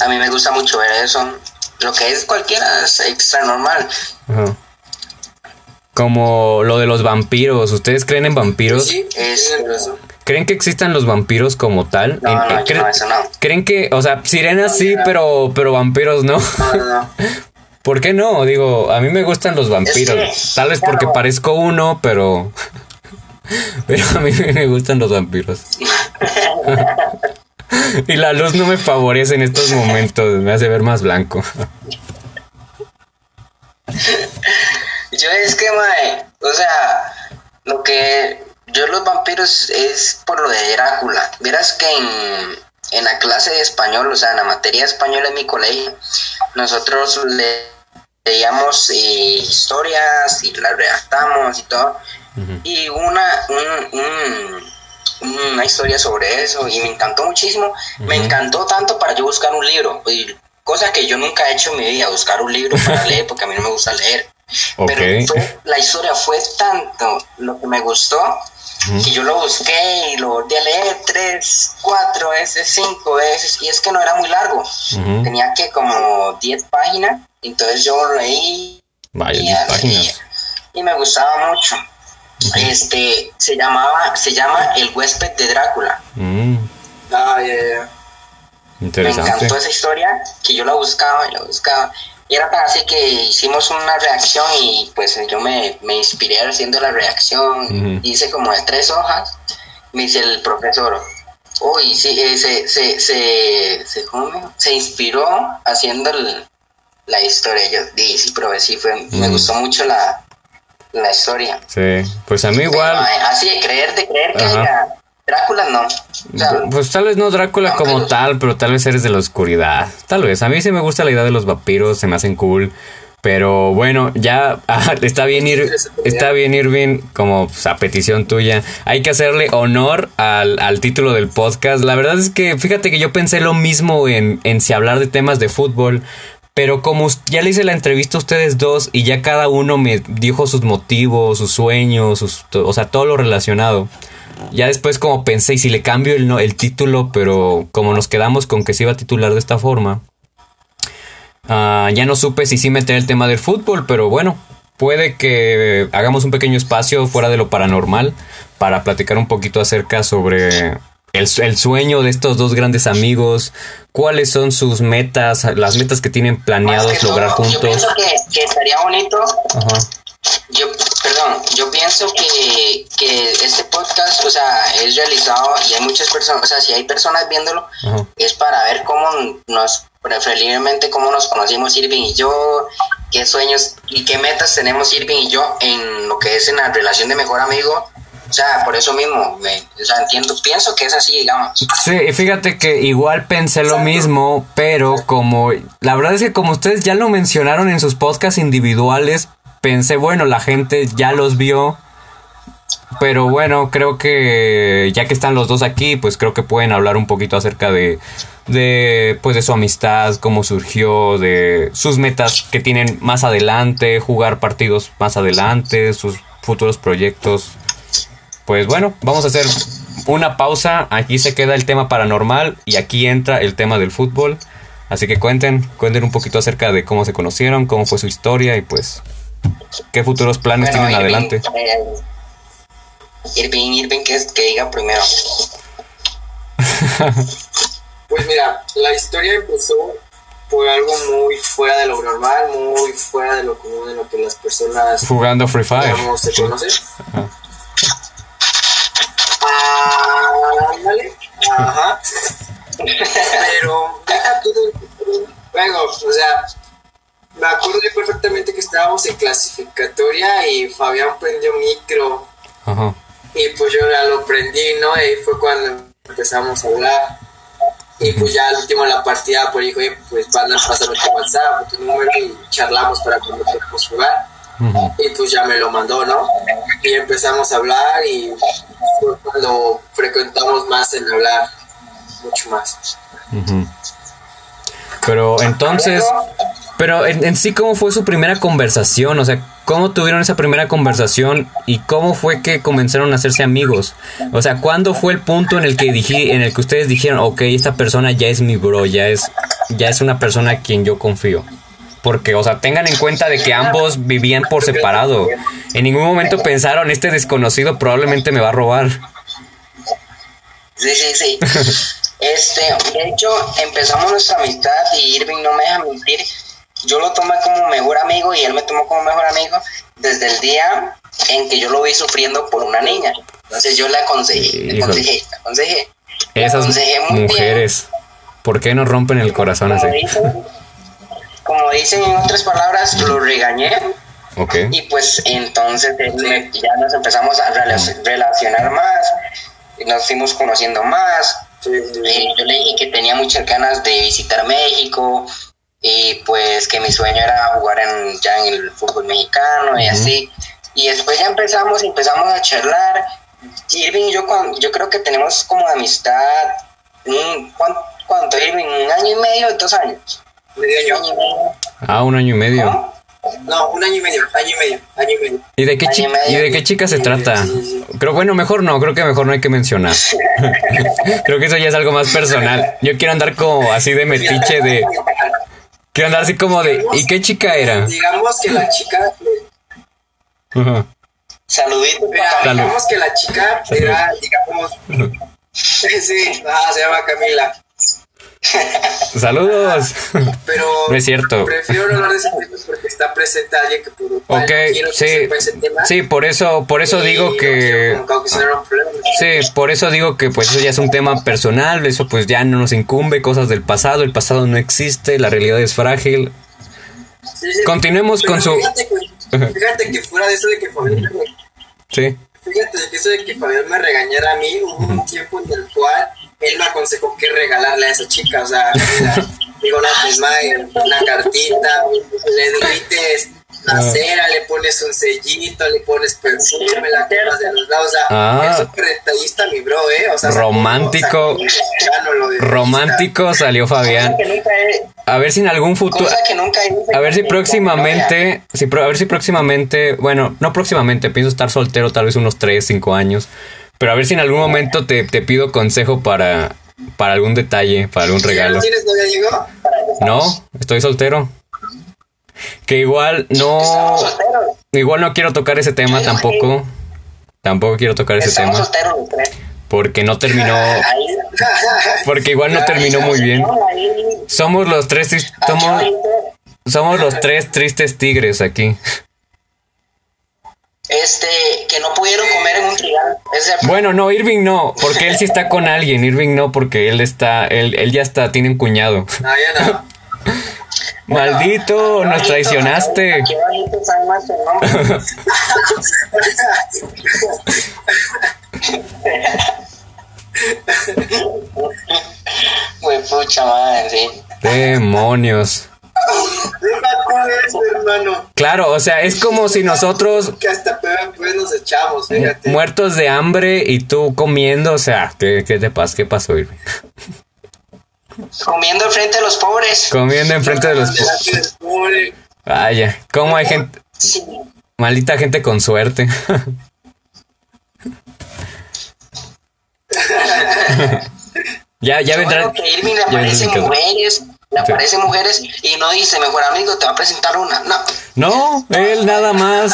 a mí me gusta mucho ver eso. Lo que es cualquiera es extra normal. Ajá. Como lo de los vampiros. ¿Ustedes creen en vampiros? Sí, Es-. ¿Creen que existan los vampiros como tal? No, no, eh, ¿creen, no, eso no. creen que, o sea, sirenas sí, pero, pero vampiros no? No, no, no. ¿Por qué no? Digo, a mí me gustan los vampiros. Es que, Tal vez porque parezco uno, pero. Pero a mí me gustan los vampiros. y la luz no me favorece en estos momentos, me hace ver más blanco. Yo es que, mae, o sea, lo que yo los vampiros es por lo de Drácula. Verás que en, en la clase de español, o sea, en la materia de español en mi colegio, nosotros le, leíamos eh, historias y las redactamos y todo. Y una, un- un- una historia sobre eso y me encantó muchísimo. Me encantó tanto para yo buscar un libro. y cosa que yo nunca he hecho en mi vida, buscar un libro para leer, porque a mí no me gusta leer. Pero fue- la historia fue tanto lo que me gustó que yo lo busqué y lo volví a leer tres, cuatro veces, cinco veces y es que no era muy largo. Tenía que como 10 páginas, entonces yo lo leí Vaya, y, 10 páginas. y me gustaba mucho. este se llamaba, se llama El huésped de Drácula. Mm, Ah, ya, ya. Me interesante. encantó esa historia que yo la buscaba y la buscaba. Y era para así que hicimos una reacción y pues yo me, me inspiré haciendo la reacción. Ujú. Hice como de tres hojas. Me dice el profesor, uy, sí, eh, se, se, se, se, ¿cómo me- se inspiró haciendo el- la historia. Yo dije, sí, profe, sí, fue, me gustó mucho la, la historia. Sí, pues a mí igual. Pero, eh, así de creer, de creer que haya Drácula, no. O sea, Pues tal vez no Drácula como tal, pero tal vez eres de la oscuridad. Tal vez. A mí sí me gusta la idea de los vampiros, se me hacen cool. Pero bueno, ya ah, está bien ir, está bien Irving, como pues, a petición tuya. Hay que hacerle honor al, al título del podcast. La verdad es que fíjate que yo pensé lo mismo en, en si hablar de temas de fútbol. Pero como ya le hice la entrevista a ustedes dos y ya cada uno me dijo sus motivos, sus sueños, sus, o sea, todo lo relacionado. Ya después como pensé, y si le cambio el, no- el título, pero como nos quedamos con que se iba a titular de esta forma, ah, ya no supe si sí meter el tema del fútbol, pero bueno, puede que hagamos un pequeño espacio fuera de lo paranormal para platicar un poquito acerca sobre el, el sueño de estos dos grandes amigos, cuáles son sus metas, las metas que tienen planeados que lograr todo, Yo juntos. pienso que, que estaría bonito Ajá. Yo, perdón, yo pienso que, que este podcast, o sea, es realizado y hay muchas personas, o sea, si hay personas viéndolo, es para ver cómo nos, preferiblemente cómo nos conocimos Irving y yo, qué sueños y qué metas tenemos Irving y yo en lo que es en la relación de mejor amigo. O sea, por eso mismo, me, o sea, entiendo, pienso que es así, digamos. Sí, y fíjate que igual pensé lo mismo, pero como la verdad es que como ustedes ya lo mencionaron en sus podcasts individuales, pensé, bueno, la gente ya los vio. Pero bueno, creo que ya que están los dos aquí, pues creo que pueden hablar un poquito acerca de, de pues de su amistad, cómo surgió, de sus metas que tienen más adelante, jugar partidos más adelante, sus futuros proyectos. Pues bueno, vamos a hacer una pausa. Aquí se queda el tema paranormal y aquí entra el tema del fútbol. Así que cuenten, cuenten un poquito acerca de cómo se conocieron, cómo fue su historia y pues qué futuros planes Bueno, tienen Irving, adelante. Irving, Irving, que, es- que diga primero. Pues mira, la historia empezó por algo muy fuera de lo normal, muy fuera de lo común, de lo que las personas, Jugando Free Fire. digamos, se conocen. Ajá. Ah. Pero deja todo el juego, o sea, me acuerdo yo perfectamente que estábamos en clasificatoria y Fabián prendió micro Ajá. y pues yo ya lo prendí, ¿no? Y ahí fue cuando empezamos a hablar. Y pues ya al último de la partida, pues dijo, oye, pues van a pasarme tu WhatsApp, tu número y charlamos para cuando podamos jugar. Y pues ya me lo mandó, ¿no? Y empezamos a hablar y fue cuando frecuentamos más en hablar, mucho más. Pero entonces, pero en, en sí, ¿cómo fue su primera conversación? O sea, ¿cómo tuvieron esa primera conversación y cómo fue que comenzaron a hacerse amigos? O sea, ¿cuándo fue el punto en el que dije, en el que ustedes dijeron, ok, esta persona ya es mi bro, ya es, ya es una persona a quien yo confío? Porque, o sea, tengan en cuenta de que ambos vivían por separado. En ningún momento pensaron, este desconocido probablemente me va a robar. Sí, sí, sí. Este, de hecho, empezamos nuestra amistad y Irving no me deja mentir. Yo lo tomé como mejor amigo y él me tomó como mejor amigo desde el día en que yo lo vi sufriendo por una niña. Entonces yo le aconsejé, le aconsejé, le aconsejé. Le Esas aconsejé muy bien. mujeres, ¿por qué nos rompen el corazón así? Como dicen, como dicen en otras palabras, lo regañé Ok. y pues entonces me- ya nos empezamos a rela- relacionar más, nos fuimos conociendo más. Eh, yo le dije que tenía muchas ganas de visitar México y pues que mi sueño era jugar en, ya en el fútbol mexicano y así. Y después ya empezamos, empezamos a charlar. Irving y yo, yo creo que tenemos como amistad, un, ¿cuán- ¿cuánto, Irving? ¿Un año y medio? ¿Dos años? Medio ¿Un año. año y medio? Ah, un año y medio. ¿No? No, un año y medio, año y medio, año y medio. ¿Y de qué, chi- y medio. ¿Y de qué chica se trata? sí, sí. Creo, bueno, mejor no, creo que mejor no hay que mencionar. creo que eso ya es algo más personal. Yo quiero andar como así de metiche de... Quiero andar así como de... ¿Y qué chica era? Digamos que la chica. Saludito digamos que la chica era, digamos, sí, ah, se llama Camila, Saludos. pero No es cierto. prefiero no hablar de ese tema porque está presente alguien que por lo cual Ok, quiero que sí. sepa ese tema. Sí, por eso, por eso digo no que. problema. Sí, por eso digo que pues eso ya es un tema personal, eso pues ya no nos incumbe, cosas del pasado, el pasado no existe, la realidad es frágil. Sí, sí. Continuemos con su... Fíjate que, fíjate que fuera de eso de que Fabián me, Sí. fíjate que eso de que Fabián me regañara a mí, hubo un tiempo en el cual él me aconsejó qué regalarle a esa chica, o sea, mira, digo, no, pues May, una cartita, le derrites la Ah. cera, le pones un sellito, le pones perfume, la quemas de los lados, o sea, Ah. es súper detallista mi bro, eh, o sea, Romántico. Romántico salió Fabián. A ver si en algún futuro... A ver si próximamente, si, a ver si próximamente, bueno, no próximamente, pienso estar soltero tal vez unos 3, 5 años, pero a ver si en algún momento te, te pido consejo para, para algún detalle, para algún regalo. ¿No tienes novia, Diego? No, estoy soltero. Que igual no, igual no quiero tocar ese tema tampoco. Tampoco quiero tocar ese tema porque no terminó, porque igual no terminó muy bien. Somos los tres, tris- somos, somos los tres tristes tigres aquí. Este, que no pudieron comer en un trigal. Bueno, no, Irving no, porque él sí está con alguien. Irving no, porque él está, él, él ya está, tiene un cuñado. No, ya no. Maldito, nos traicionaste. Más su nombre. Güey, pucha madre. Demonios. Eso, hermano. Claro, o sea, es como si nosotros Que hasta peor pues nos echamos, fíjate. muertos de hambre y tú comiendo, o sea, ¿qué, qué te pasa? ¿Qué pasó, Irving? Comiendo enfrente de los pobres. Comiendo enfrente de los... Delante del pobre. Vaya, ¿cómo hay gente... Sí. Maldita gente con suerte. ya, ya vendrán... Bueno, que Irving le ya vendrán aparecen mi casa. mujeres, le Sí. aparecen mujeres y no dice, mejor amigo, te va a presentar una. No, No, él nada más.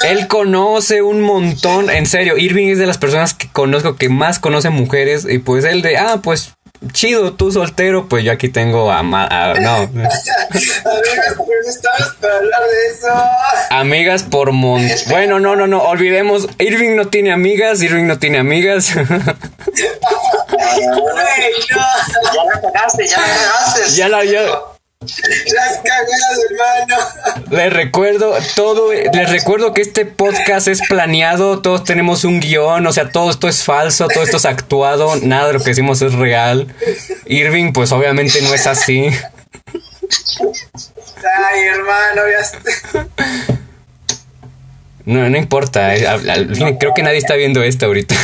Él conoce un montón. En serio, Irving es de las personas que conozco que más conoce mujeres. Y pues él de, ah, pues chido, tú soltero. Pues yo aquí tengo a. ma- a- no. A ver, pues estabas para hablar de eso. Amigas por mon. Bueno, no, no, no. Olvidemos. Irving no tiene amigas. Irving no tiene amigas. Güey, no. ya la cagaste, ya la cagaste. ya la. Ya, Las cagadas, hermano. les recuerdo todo. Les recuerdo que este podcast es planeado. Todos tenemos un guion. O sea, todo esto es falso. Todo esto es actuado. Nada de lo que decimos es real. Irving, pues obviamente no es así. Ay, hermano, ya está. No, no importa. eh, creo que nadie está viendo esto ahorita.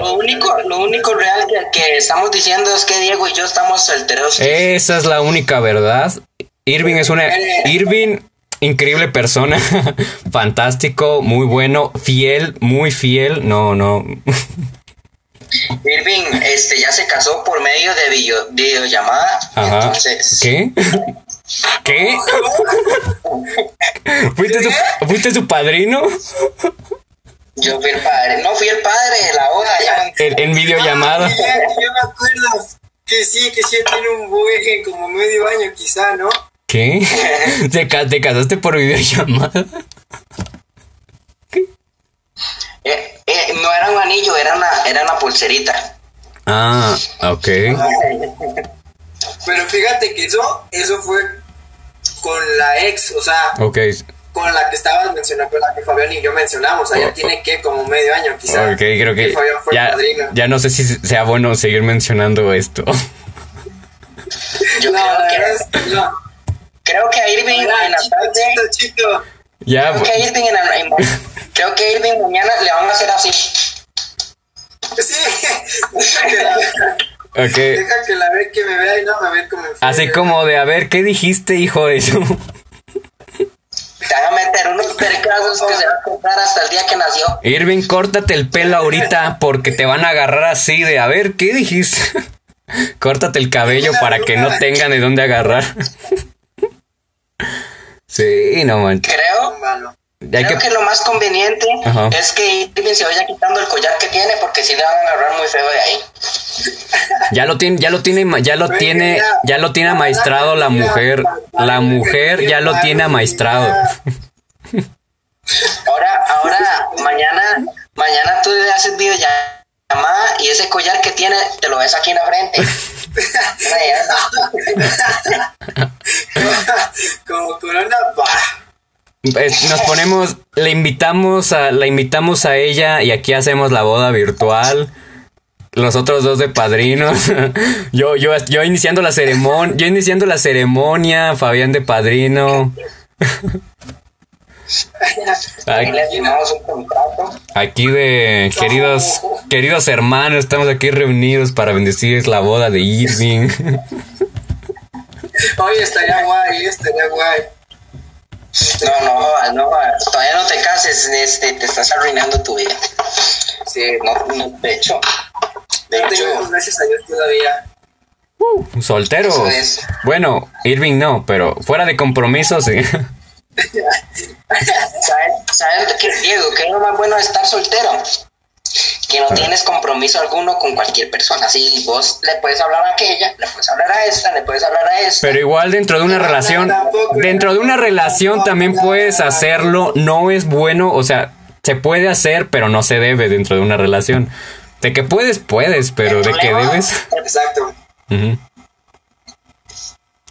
Lo único, lo único real que, que estamos diciendo es que Diego y yo estamos solteros. Esa es la única verdad. Irving es una. Irving, increíble persona. Fantástico, muy bueno, fiel, muy fiel. No, no. Irving este, ya se casó por medio de video- videollamada. Ajá. Entonces, ¿Qué? ¿Qué? ¿Fuiste su, ¿Fuiste su padrino? Yo fui el padre. No fui el padre de la boda. Ya En, en videollamada. Ah, ya, yo me acuerdo que sí, que sí tiene un buen como medio año quizá, ¿no? ¿Qué? ¿Te, te casaste por videollamada? Eh, eh, no era un anillo, era una, era una pulserita. Ah, ok. Pero fíjate que eso, eso fue con la ex, o sea, Ok. Con la que estabas mencionando, con la que Fabián y yo mencionamos. O sea, ya Oh, tiene que como medio año quizá. Ok, creo que Fabián fue el ya, no sé si sea bueno seguir mencionando esto. Yo No, creo, que, no. creo que a Irving Mira, en la tarde. chito. ya, Creo que a Irving en la- en- creo que a Irving mañana le van a hacer así. Sí, deja que la, ok. deja que la ve, que me vea y no me ve como Así como de, a ver, ¿qué dijiste, hijo de eso? Meter unos percazos que se a contar hasta el día que nació. Irving, córtate el pelo ahorita porque te van a agarrar así de, a ver, ¿qué dijiste? córtate el cabello para que no tengan de dónde agarrar. sí, no manches. Creo, Creo que- que... lo más conveniente Ajá. es que Irving se vaya quitando el collar que tiene porque si le van a agarrar muy feo de ahí. Ya lo tiene, ya lo tiene, ya lo tiene, ya lo tiene amaestrado la mujer. La mujer ya lo tiene amaestrado. Ahora, ahora, mañana, mañana tú le haces videollamada y ese collar que tiene te lo ves aquí en la frente. Como corona, bah. Es- Nos ponemos, le invitamos a, la invitamos a ella y aquí hacemos la boda virtual. Los otros dos de padrinos. Yo, yo, yo iniciando la ceremonia, yo iniciando la ceremonia, Fabián de padrino. Aquí de queridos, queridos hermanos, estamos aquí reunidos para bendecir la boda de Irving. Oye, estaría guay, estaría guay. No, no, jodas, no, jodas. todavía no te cases, este, te estás arruinando tu vida. Sí, no, no, de hecho, de tengo hecho, meses a Dios todavía. Solteros. Eso es. Bueno, Irving no, pero fuera de compromiso, sí. ¿Sabes, sabes qué, Diego? ¿Qué es lo más bueno de estar soltero? Que no tienes compromiso alguno con cualquier persona. Así vos le puedes hablar a aquella, le puedes hablar a esta, le puedes hablar a esta. Pero igual dentro de una relación, dentro de una relación también puedes hacerlo, no es bueno, o sea, se puede hacer, pero no se debe dentro de una relación. De que puedes, puedes, pero de que debes. Exacto. Ujú.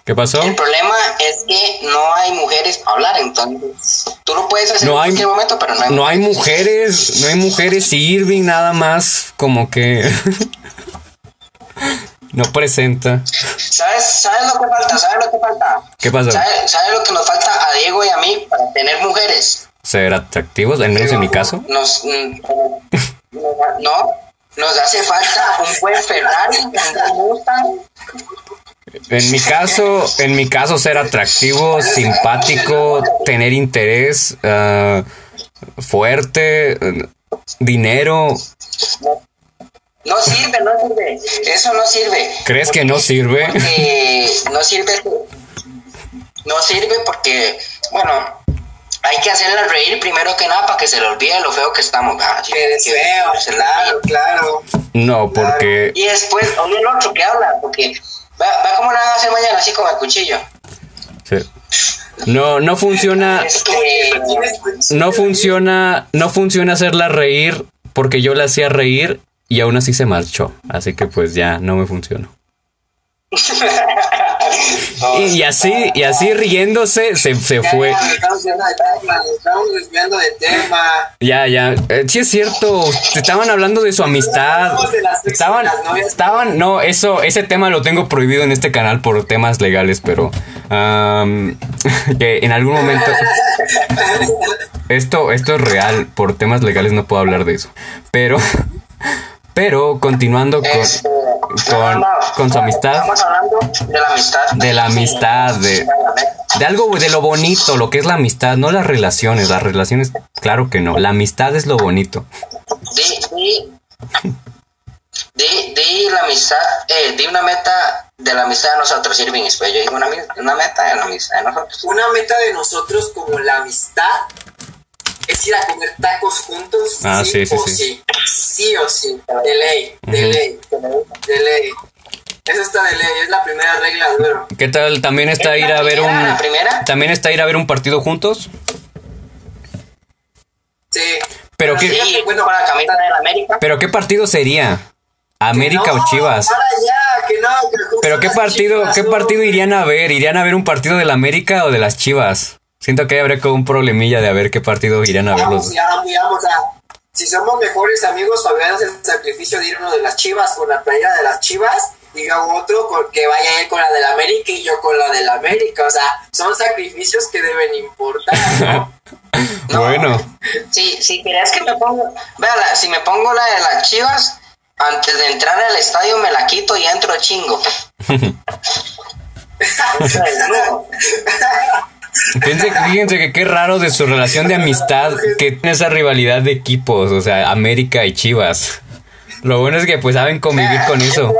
¿Qué pasó? El problema es que no hay mujeres para hablar, entonces tú lo puedes hacer No en hay- cualquier momento, pero no hay, No hay mujeres, no hay mujeres y Irving nada más como que no presenta. ¿Sabes, ¿Sabes lo que falta? ¿Sabes lo que falta? ¿Qué pasó? ¿Sabes, ¿Sabes lo que nos falta a Diego y a mí para tener mujeres? Ser atractivos, al menos en mi caso. Nos, mm, no, nos hace falta un buen Ferrari, un buen Mustang. En mi caso, en mi caso ser atractivo, simpático, tener interés, ah, fuerte, dinero. No sirve, no sirve. Eso no sirve. ¿Crees que no sirve? Porque no sirve. No sirve porque, bueno, hay que hacerla reír primero que nada para que se le olvide lo feo que estamos. Así Que deseo, claro, claro. No, porque Y después, oye el otro que habla, porque va, va como la va a hacer mañana así con el cuchillo. sí. no, no funciona, no funciona, no funciona hacerla reír porque yo la hacía reír y aún así se marchó. Así que pues ya no me funcionó. Y, y así, y así riéndose se, se fue. Ya, Estamos desviando de tema, estamos desviando de tema. Ya, ya. Eh, sí es cierto. Estaban hablando de su amistad. Estaban, estaban. No, eso, ese tema lo tengo prohibido en este canal por temas legales, pero que en algún momento. Esto, esto es real. Por temas legales no puedo hablar de eso. Pero, pero continuando con, este, con, con su amistad. Estamos hablando de la amistad. De la amistad, de- De algo de lo bonito, lo que es la amistad, no las relaciones. Las relaciones, claro que no. La amistad es lo bonito. Di, di la amistad, eh, di una meta de la amistad de nosotros, Irving. Después yo digo una meta de la amistad de nosotros. Una meta de nosotros como la amistad es ir a comer tacos juntos. Ah, sí, sí, o sí. sí. Sí o sí. De ley, de ley, de ley. Eso está de ley, es la primera regla, duro. ¿Qué tal? También está ir a ver un. La primera, También está ir a ver un partido juntos. Sí. Pero qué, sí, bueno, de la América. pero qué partido sería? América No, o Chivas. Para allá, que no, que Pero qué partido, Chivas, qué partido irían a ver? ¿Irían a ver un partido de la América o de las Chivas? Siento que ahí habría como un problemilla de a ver qué partido irían a ver los Vamos, dos. ya, vamos a. Si somos mejores amigos, Fabián hace el sacrificio de ir uno de las chivas con la playera de las chivas y yo hago otro con que vaya él con la del América y yo con la del América. O sea, son sacrificios que deben importar, ¿no? No. Bueno, Si, si querés que me ponga, véala, si me pongo la de las chivas, antes de entrar al estadio me la quito y entro chingo. Fíjense, fíjense que qué raro de su relación de amistad que tiene esa rivalidad de equipos, o sea, América y Chivas. Lo bueno es que pues saben convivir con eso.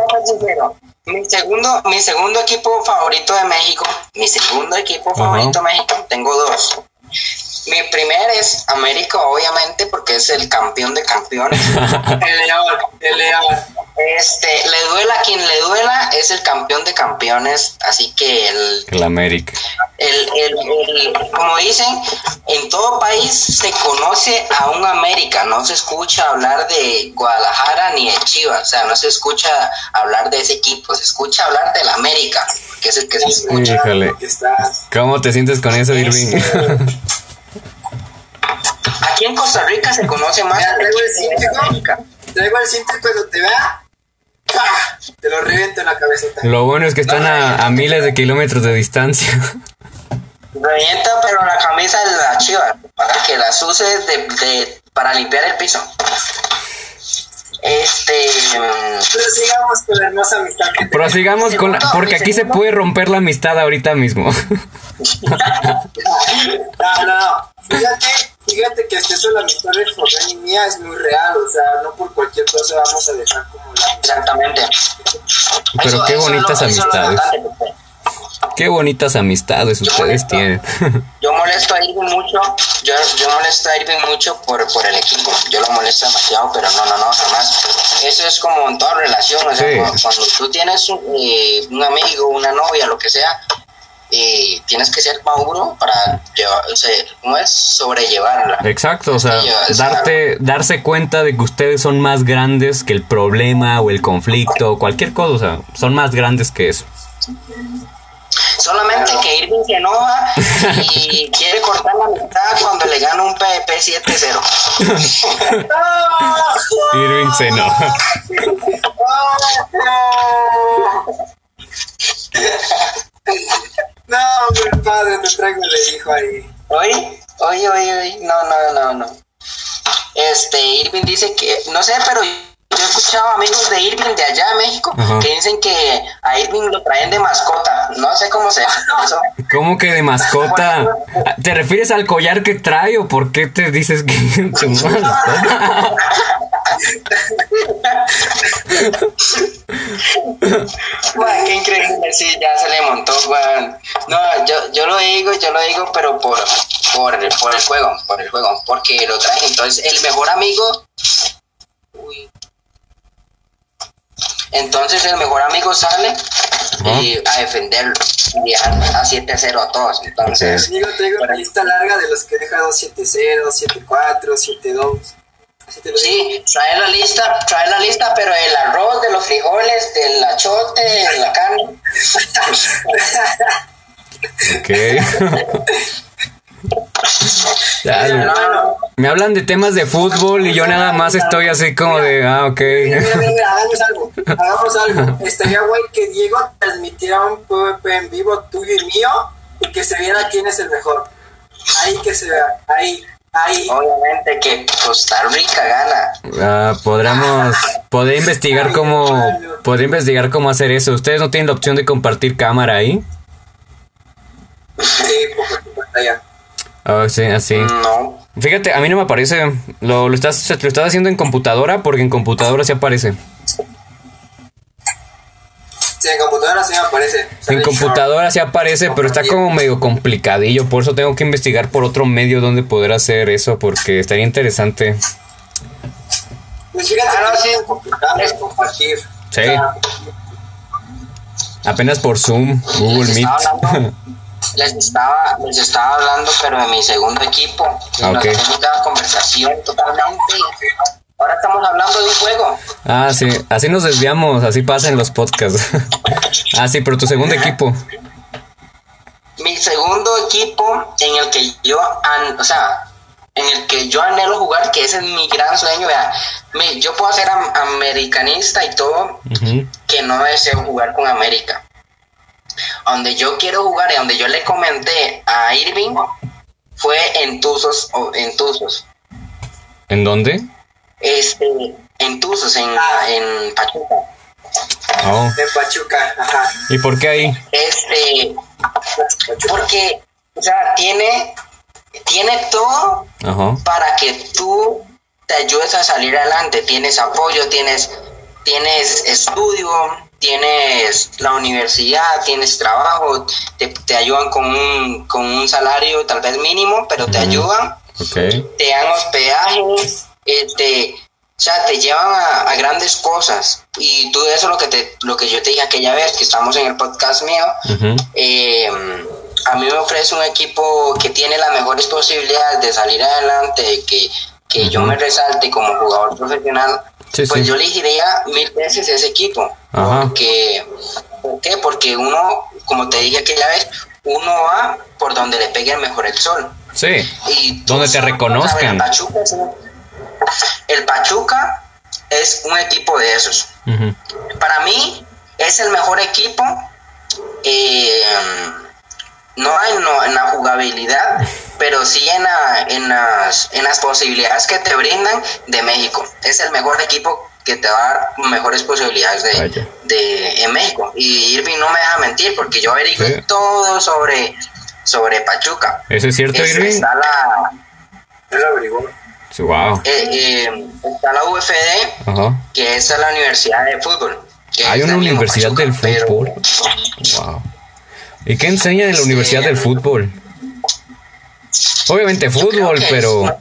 Mi segundo, mi segundo equipo favorito de México, mi segundo equipo favorito de México, tengo dos. Mi primer es América, obviamente, porque es el campeón de campeones. El león, el león. Este, le duela a quien le duela, es el campeón de campeones. Así que el, El América. el, el, el- como dicen, en todo país se conoce a un América, no se escucha hablar de Guadalajara ni de Chivas, o sea, no se escucha hablar de ese equipo, se escucha hablar del América, que es el que se escucha. Híjole. ¿Cómo te sientes con eso, Irving? Aquí en Costa Rica se conoce más Mira, al traigo el. América. Traigo el cinto y cuando te vea, ¡pah! te lo reviento en la cabecita. Lo bueno es que están a, a miles de kilómetros de distancia. Revienta, pero la camisa de la Chivas, para que las uses de, de- para limpiar el piso. Este. mm, Pero sigamos con la hermosa amistad que. Prosigamos con la... Porque aquí se puede romper la amistad ahorita mismo. No, no, no. Fíjate, fíjate que este eso la amistad de Forren y mía es muy real. O sea, no por cualquier cosa vamos a dejar como la. Exactamente. Pero qué bonitas eso es lo amistades. Qué bonitas amistades ustedes tienen. Yo molesto a Irving mucho, yo, yo molesto a Irving mucho por, por el equipo, yo lo molesto demasiado, pero no, no, no, jamás. Eso es como en toda relación, o sea, Sí. cuando, cuando tú tienes un, eh, un amigo, una novia, lo que sea, eh, tienes que ser maduro para llevar, o sea, ¿cómo es? Sobrellevarla. Exacto, o sea, darte, darse cuenta de que ustedes son más grandes que el problema o el conflicto o cualquier cosa, o sea, son más grandes que eso. Solamente que Irving se enoja y quiere cortar la mitad cuando le gana un PvP 7-0. Irving se enoja. No, hombre, padre, te traigo de hijo ahí. Oye, oye, oye, oye, no, no, no, no. Este, Irving dice que, no sé, pero yo he escuchado amigos de Irving de allá de México Ajá. que dicen que a Irving lo traen de mascota. No sé cómo se eso. ¿Cómo que de mascota? ¿Te refieres al collar que trae o por qué te dices que tu mascota? Guau, qué increíble, sí, ya se le montó, weón. No, yo, yo lo digo, yo lo digo, pero por, por, por el juego, por el juego, porque lo traen. Entonces, el mejor amigo. Uy. Entonces, el mejor amigo sale y a defenderlo y a, a 7-0 a todos. Entonces, Digo, traigo una lista larga de los que he dejado 7-0, 7-4, 7-2. Sí, trae la lista, trae la lista, pero el arroz, de los frijoles, del achote, de la carne. Ok. Ya, No, no. Me hablan de temas de fútbol y yo nada más estoy así como de, ah, ok. Mira, mira, mira, hagamos algo. Hagamos algo. Estaría guay que Diego transmitiera un PvP en vivo tuyo y mío y que se viera quién es el mejor. Ahí que se vea. Ahí, Obviamente que Costa Rica gana. Ah, podremos, podría investigar cómo, podría investigar cómo hacer eso. ¿Ustedes no tienen la opción de compartir cámara ahí? Sí, por pantalla. Ah, sí, así. No. Fíjate, a mí no me aparece. Lo, lo estás, lo estás haciendo en computadora porque en computadora sí aparece. Sí, en computadora sí aparece. En computadora sí aparece, pero está como medio complicadillo. Por eso tengo que investigar por otro medio donde poder hacer eso porque estaría interesante. Pues fíjate Ah, no, sí. es complicado es compartir. Sí. O sea, Apenas por Zoom, Google Meet. hablando, les estaba, les estaba hablando, pero de mi segundo equipo. Ah, nos ok. hemos dado conversación totalmente. Ahora estamos hablando de un juego. Ah, sí, así nos desviamos, así pasa en los podcasts. ah, sí, pero tu segundo equipo. Mi segundo equipo en el que yo, an- o sea, en el que yo anhelo jugar, que ese es mi gran sueño, vea, me- yo puedo ser am- americanista y todo, que no deseo jugar con América. Donde yo quiero jugar y donde yo le comenté a Irving fue en Tuzos, o en Tuzos. ¿En dónde? Este, en Tuzos, en, en Pachuca. Oh. de Pachuca. Ajá. ¿Y por qué ahí? Este, porque, o sea, tiene, tiene todo Ajá. para que tú te ayudes a salir adelante. Tienes apoyo, tienes, tienes estudio, tienes la universidad, tienes trabajo, te, te ayudan con un, con un salario tal vez mínimo, pero te Ujú. ayudan, te dan hospedaje, este, o sea, te llevan a, a grandes cosas. Y tú eso lo que te, lo que yo te dije aquella vez que estamos en el podcast mío, Ujú. eh, a mí me ofrece un equipo que tiene las mejores posibilidades de salir adelante, que, que yo Ujú. me resalte como jugador profesional, Sí, pues sí. yo elegiría mil veces ese equipo. Ajá. Porque, ¿Por qué? Porque uno, como te dije aquella vez, uno va por donde le pegue mejor el sol. Sí. Y Donde te sabes, reconozcan. Pachuca, es un- el Pachuca es un equipo de esos. Para mí es el mejor equipo, eh, no en, no en la jugabilidad, pero sí en, la- en, las, en las posibilidades que te brindan de México. Es el mejor equipo que te va a dar mejores posibilidades de, de en México. Y Irving no me deja mentir porque yo averigué Sí. todo sobre, sobre Pachuca. ¿Eso es cierto, Es- Irving? Está la, Él averiguó. Sí, Wow. eh, eh, está la UFD, Ajá. que es la Universidad de Fútbol. que Hay una universidad Pachuca, del pero- fútbol. Wow. ¿Y qué enseñan en la Sí. universidad del fútbol? Obviamente fútbol, pero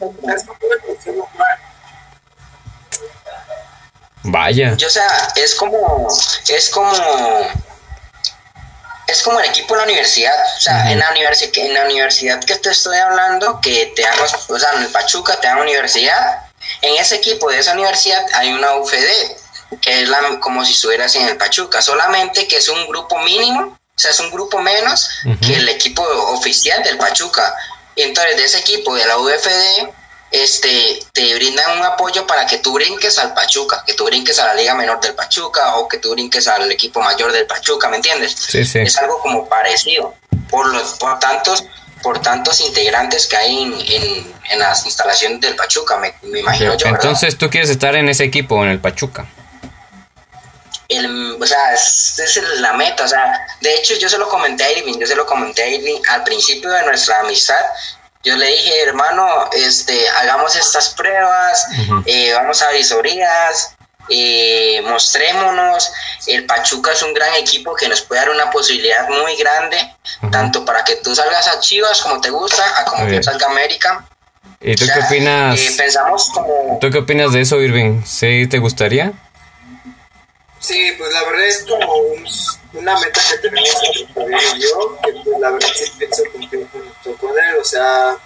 vaya. Yo, o sea, es como, es como, es como el equipo de la universidad. O sea, en la universidad, en la universidad que te estoy hablando, que te dan, o sea, en el Pachuca te dan universidad. En ese equipo de esa universidad hay una UFD, que es la, como si estuvieras en el Pachuca, solamente que es un grupo mínimo, o sea, es un grupo menos que el equipo oficial del Pachuca. Entonces de ese equipo de la UFD, este, te brindan un apoyo para que tú brinques al Pachuca, que tú brinques a la Liga Menor del Pachuca o que tú brinques al equipo mayor del Pachuca, ¿me entiendes? Sí, sí. Es algo como parecido por los por tantos por tantos integrantes que hay en, en, en las instalaciones del Pachuca, me, me imagino yo. ¿verdad? Entonces tú quieres estar en ese equipo, en el Pachuca. el, o sea, es, es la meta, o sea, de hecho yo se lo comenté a Irving, yo se lo comenté a Irving al principio de nuestra amistad, yo le dije, hermano, este, hagamos estas pruebas, eh, vamos a visorías, eh, mostrémonos, el Pachuca es un gran equipo que nos puede dar una posibilidad muy grande, tanto para que tú salgas a Chivas como te gusta, a como que salga a América. ¿Y tú O sea, qué opinas? eh, pensamos como... ¿Tú qué opinas de eso, Irving? ¿Sí te gustaría? Sí, pues la verdad es como un- una meta que tenemos entre Fabián y yo, que pues la verdad sí pienso cumplir junto con él, o sea,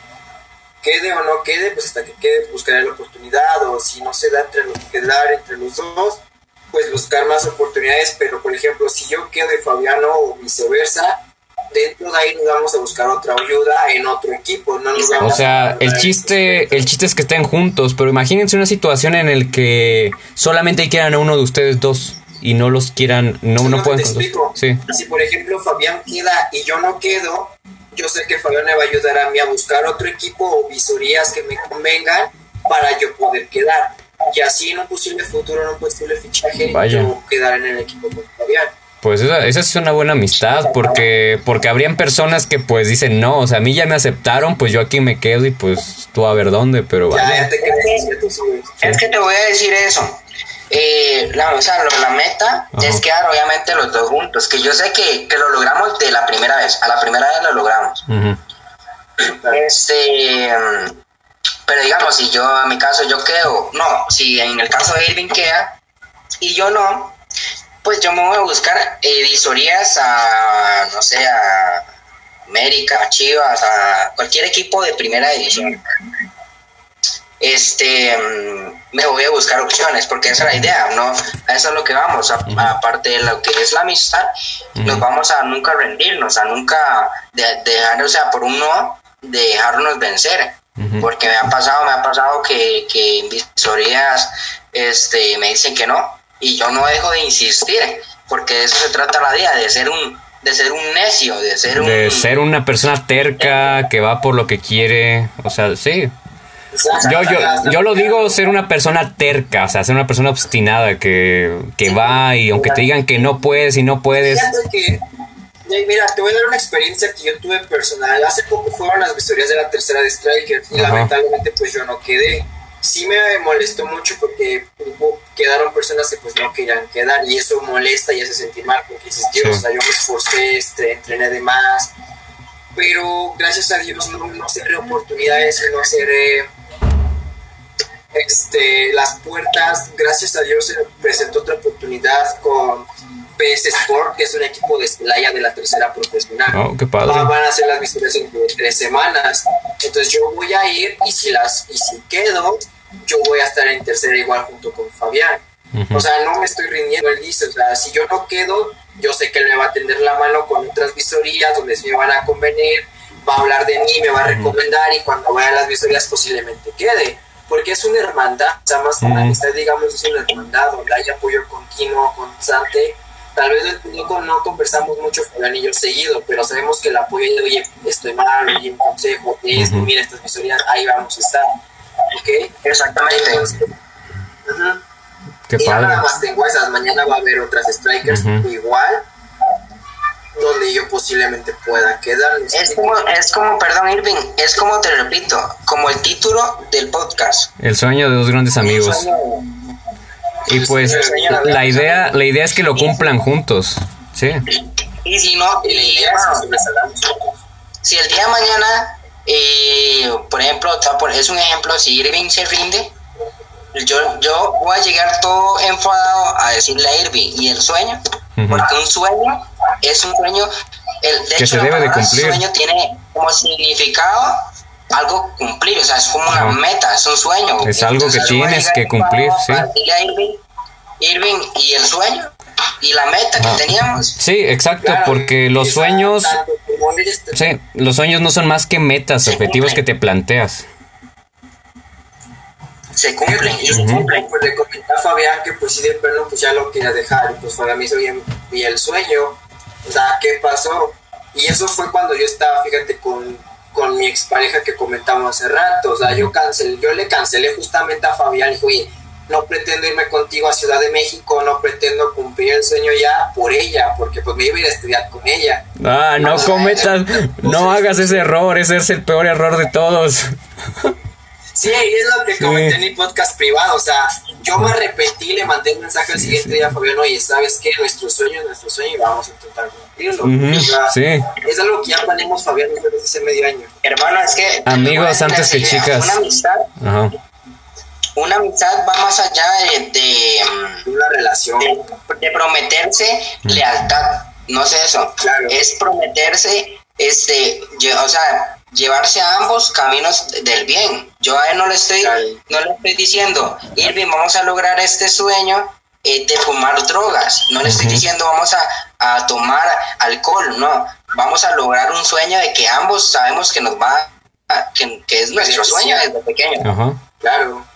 quede o no quede, pues hasta que quede buscaré la oportunidad, o si no se da entre los, quedar entre los dos, pues buscar más oportunidades, pero por ejemplo, si yo quedo de Fabiano o viceversa, dentro de ahí nos vamos a buscar otra ayuda en otro equipo, no nos O vamos sea, a el chiste, el chiste es que estén juntos, pero imagínense una situación en el que solamente quieran a uno de ustedes dos y no los quieran, no, no te pueden explico. Sí. Si por ejemplo Fabián queda y yo no quedo, yo sé que Fabián me va a ayudar a mí a buscar otro equipo o visorías que me convengan para yo poder quedar. Y así en un posible futuro, en un posible fichaje, Vaya. yo quedar en el equipo con Fabián. Pues esa, esa es una buena amistad, porque, porque habrían personas que pues dicen, no, o sea, a mí ya me aceptaron, pues yo aquí me quedo y pues tú a ver dónde, pero Ya, vaya. ya te crees, ya. Es que te voy a decir eso. Eh, la, o sea, lo- la meta Ajá. es quedar obviamente los dos juntos, que yo sé que, que lo logramos de la primera vez, a la primera vez lo logramos. Este, pero digamos, si yo, en mi caso, yo quedo, no, si en el caso de Irving queda y yo no, pues yo me voy a buscar eh, visorías a, no sé, a América, a Chivas, a cualquier equipo de primera división. Este, mm, me voy a buscar opciones, porque esa es la idea, ¿no? A eso es lo que vamos, a- aparte de lo que es la amistad, nos vamos a nunca rendirnos, a nunca de- dejar, o sea, por un no, dejarnos vencer. Porque me ha pasado, me ha pasado que, que en visorías este, me dicen que no, y yo no dejo de insistir, porque de eso se trata la vida, de ser un, de ser un necio, de ser un... De ser una persona terca que va por lo que quiere, o sea, sí. Yo, yo, yo lo digo ser una persona terca, o sea, ser una persona obstinada que, que va y aunque te digan que no puedes y no puedes. Que, eh, mira, te voy a dar una experiencia que yo tuve personal. Hace poco fueron las visorías de la tercera de Striker y Ajá. lamentablemente pues yo no quedé. sí me molestó mucho porque quedaron personas que pues no querían quedar y eso molesta y hace sentir mal porque dices, Dios, o sea, yo me esforcé, este, entrené de más, pero gracias a Dios no, no cerré oportunidades no cerré este, las puertas, gracias a Dios se presentó otra oportunidad con PS Sport, que es un equipo de Celaya de la tercera profesional. Oh, qué padre. Van a hacer las visitas en tres semanas. Entonces yo voy a ir y si las y si quedo, yo voy a estar en tercera igual junto con Fabián. O sea, no me estoy rindiendo, él dice, o sea, si yo no quedo, yo sé que él me va a tender la mano con otras visorías donde se me van a convenir, va a hablar de mí, me va a recomendar y cuando vaya a las visorías posiblemente quede porque es una hermandad, o sea, más que una amistad, digamos, es una hermandad donde hay apoyo continuo, constante. Tal vez no, no conversamos mucho con anillo seguido, pero sabemos que el apoyo de, oye, estoy mal, oye, un consejo, es, mira, estas visorías, ahí vamos a estar. ¿Ok? Exactamente. Qué y padre. nada más tengo esas, mañana va a haber otras strikers igual donde yo posiblemente pueda quedar. Es como, es como, perdón Irving, es como te repito, como el título del podcast. El sueño de dos grandes amigos. Y pues la idea, la idea es que lo cumplan juntos, sí. Y si no, si el día de mañana, eh, por ejemplo, es un ejemplo, si Irving se rinde, yo, yo voy a llegar todo enfadado a decirle a Irving, ¿y el sueño? Porque un sueño es un sueño, el, de que hecho, se debe de cumplir. sueño tiene como significado algo cumplir, o sea, es como una meta, es un sueño. Es algo que tienes que cumplir, sí. Irving, Irving, y el sueño y la meta que teníamos. Sí, exacto, porque los sueños, sí, los sueños no son más que metas, objetivos que te planteas se cumplen y se cumplen. Pues le comenté a Fabián que pues si de plano pues ya lo quería dejar y pues Fabián me hizo bien, el sueño, o sea, ¿qué pasó? Y eso fue cuando yo estaba, fíjate, con, con mi expareja que comentamos hace rato, o sea, yo cancelé, yo le cancelé justamente a Fabián y dije, oye, no pretendo irme contigo a Ciudad de México, no pretendo cumplir el sueño ya por ella, porque pues me iba a ir a estudiar con ella. Ah, no cometas, no hagas ese error, ese es el peor error de todos. Sí, es lo que comenté en mi podcast privado. O sea, yo me arrepentí, le mandé un mensaje al siguiente día a Fabián, oye, ¿sabes qué? Nuestro sueño es nuestro sueño y vamos a intentar cumplirlo. sí. Es algo que ya planeamos Fabián desde hace medio año. Hermano, es que. Amigos antes que chicas. Una amistad. Una amistad va más allá de. de una relación. De, prometerse lealtad. No sé eso. Claro. Es prometerse, este. Yo, o sea llevarse a ambos caminos del bien. Yo a él no le estoy, no le estoy diciendo, Irving, vamos a lograr este sueño eh, de fumar drogas. No le estoy diciendo vamos a, a, tomar alcohol, no. Vamos a lograr un sueño de que ambos sabemos que nos va, que, que, es nuestro sueño desde pequeño. Ajá. Claro.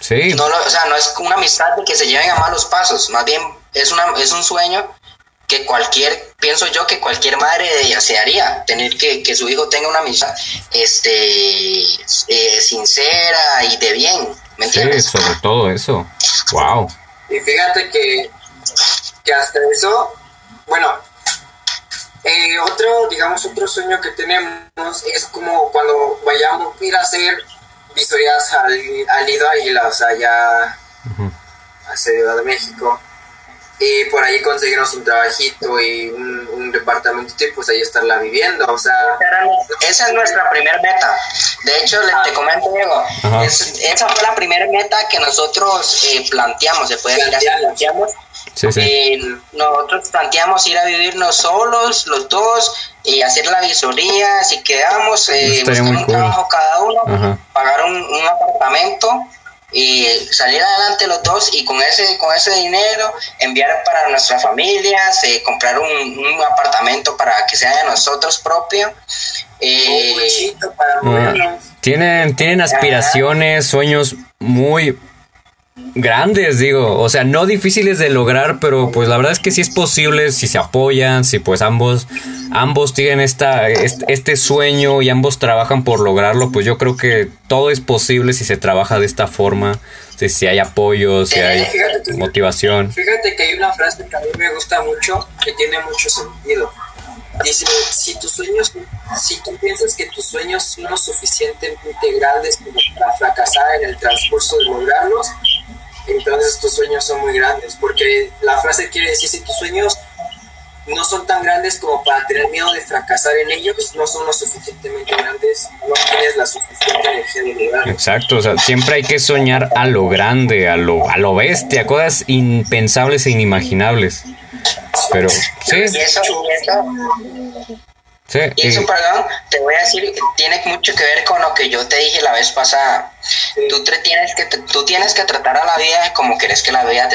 Sí. No, o sea, no es una amistad de que se lleven a malos pasos, más bien es, una, es un sueño que cualquier, pienso yo que cualquier madre desearía, tener que, que su hijo tenga una amistad este, eh, sincera y de bien, ¿me entiendes? Sí, sobre todo eso, wow. Y fíjate que, que hasta eso, bueno, eh, otro, digamos, otro sueño que tenemos es como cuando vayamos a ir a hacer visorías al, al Nido Águila, o sea, ya a Ciudad de México y por ahí conseguirnos un trabajito y un, un departamento y pues ahí estarla viviendo, o sea... Esa es nuestra primera meta. De hecho, te comento, Diego, esa fue la primera meta que nosotros eh, planteamos, se puede decir así, planteamos. Eh, nosotros planteamos ir a vivirnos solos, los dos, y hacer la visoría, si quedamos, eh, buscar un trabajo cada uno, pagar un, un apartamento y salir adelante los dos y con ese con ese dinero enviar para nuestras familias eh, comprar un, un, apartamento para que sea de nosotros propio. Eh, tienen tienen aspiraciones sueños muy grandes, digo, o sea, no difíciles de lograr, pero pues la verdad es que sí es posible si se apoyan, si pues ambos ambos tienen esta este, sueño y ambos trabajan por lograrlo, pues yo creo que todo es posible si se trabaja de esta forma, si, hay apoyo, si hay motivación. Fíjate que hay una frase que a mí me gusta mucho, que tiene mucho sentido. Dice, si tus sueños si tú piensas que tus sueños son lo suficientemente grandes como para fracasar en el transcurso de lograrlos, entonces tus sueños son muy grandes, porque la frase quiere decir si tus sueños no son tan grandes como para tener miedo de fracasar en ellos, no son lo suficientemente grandes, no tienes la suficiente energía de lograrlo. Exacto, o sea, siempre hay que soñar a lo grande, a lo, a lo bestia, cosas impensables e inimaginables. Pero, sí, Y eso, y eso, sí, y eso, y- perdón, te voy a decir, tiene mucho que ver con lo que yo te dije la vez pasada. Tú, te tienes que, tú tienes que tratar a la vida como querés que la vida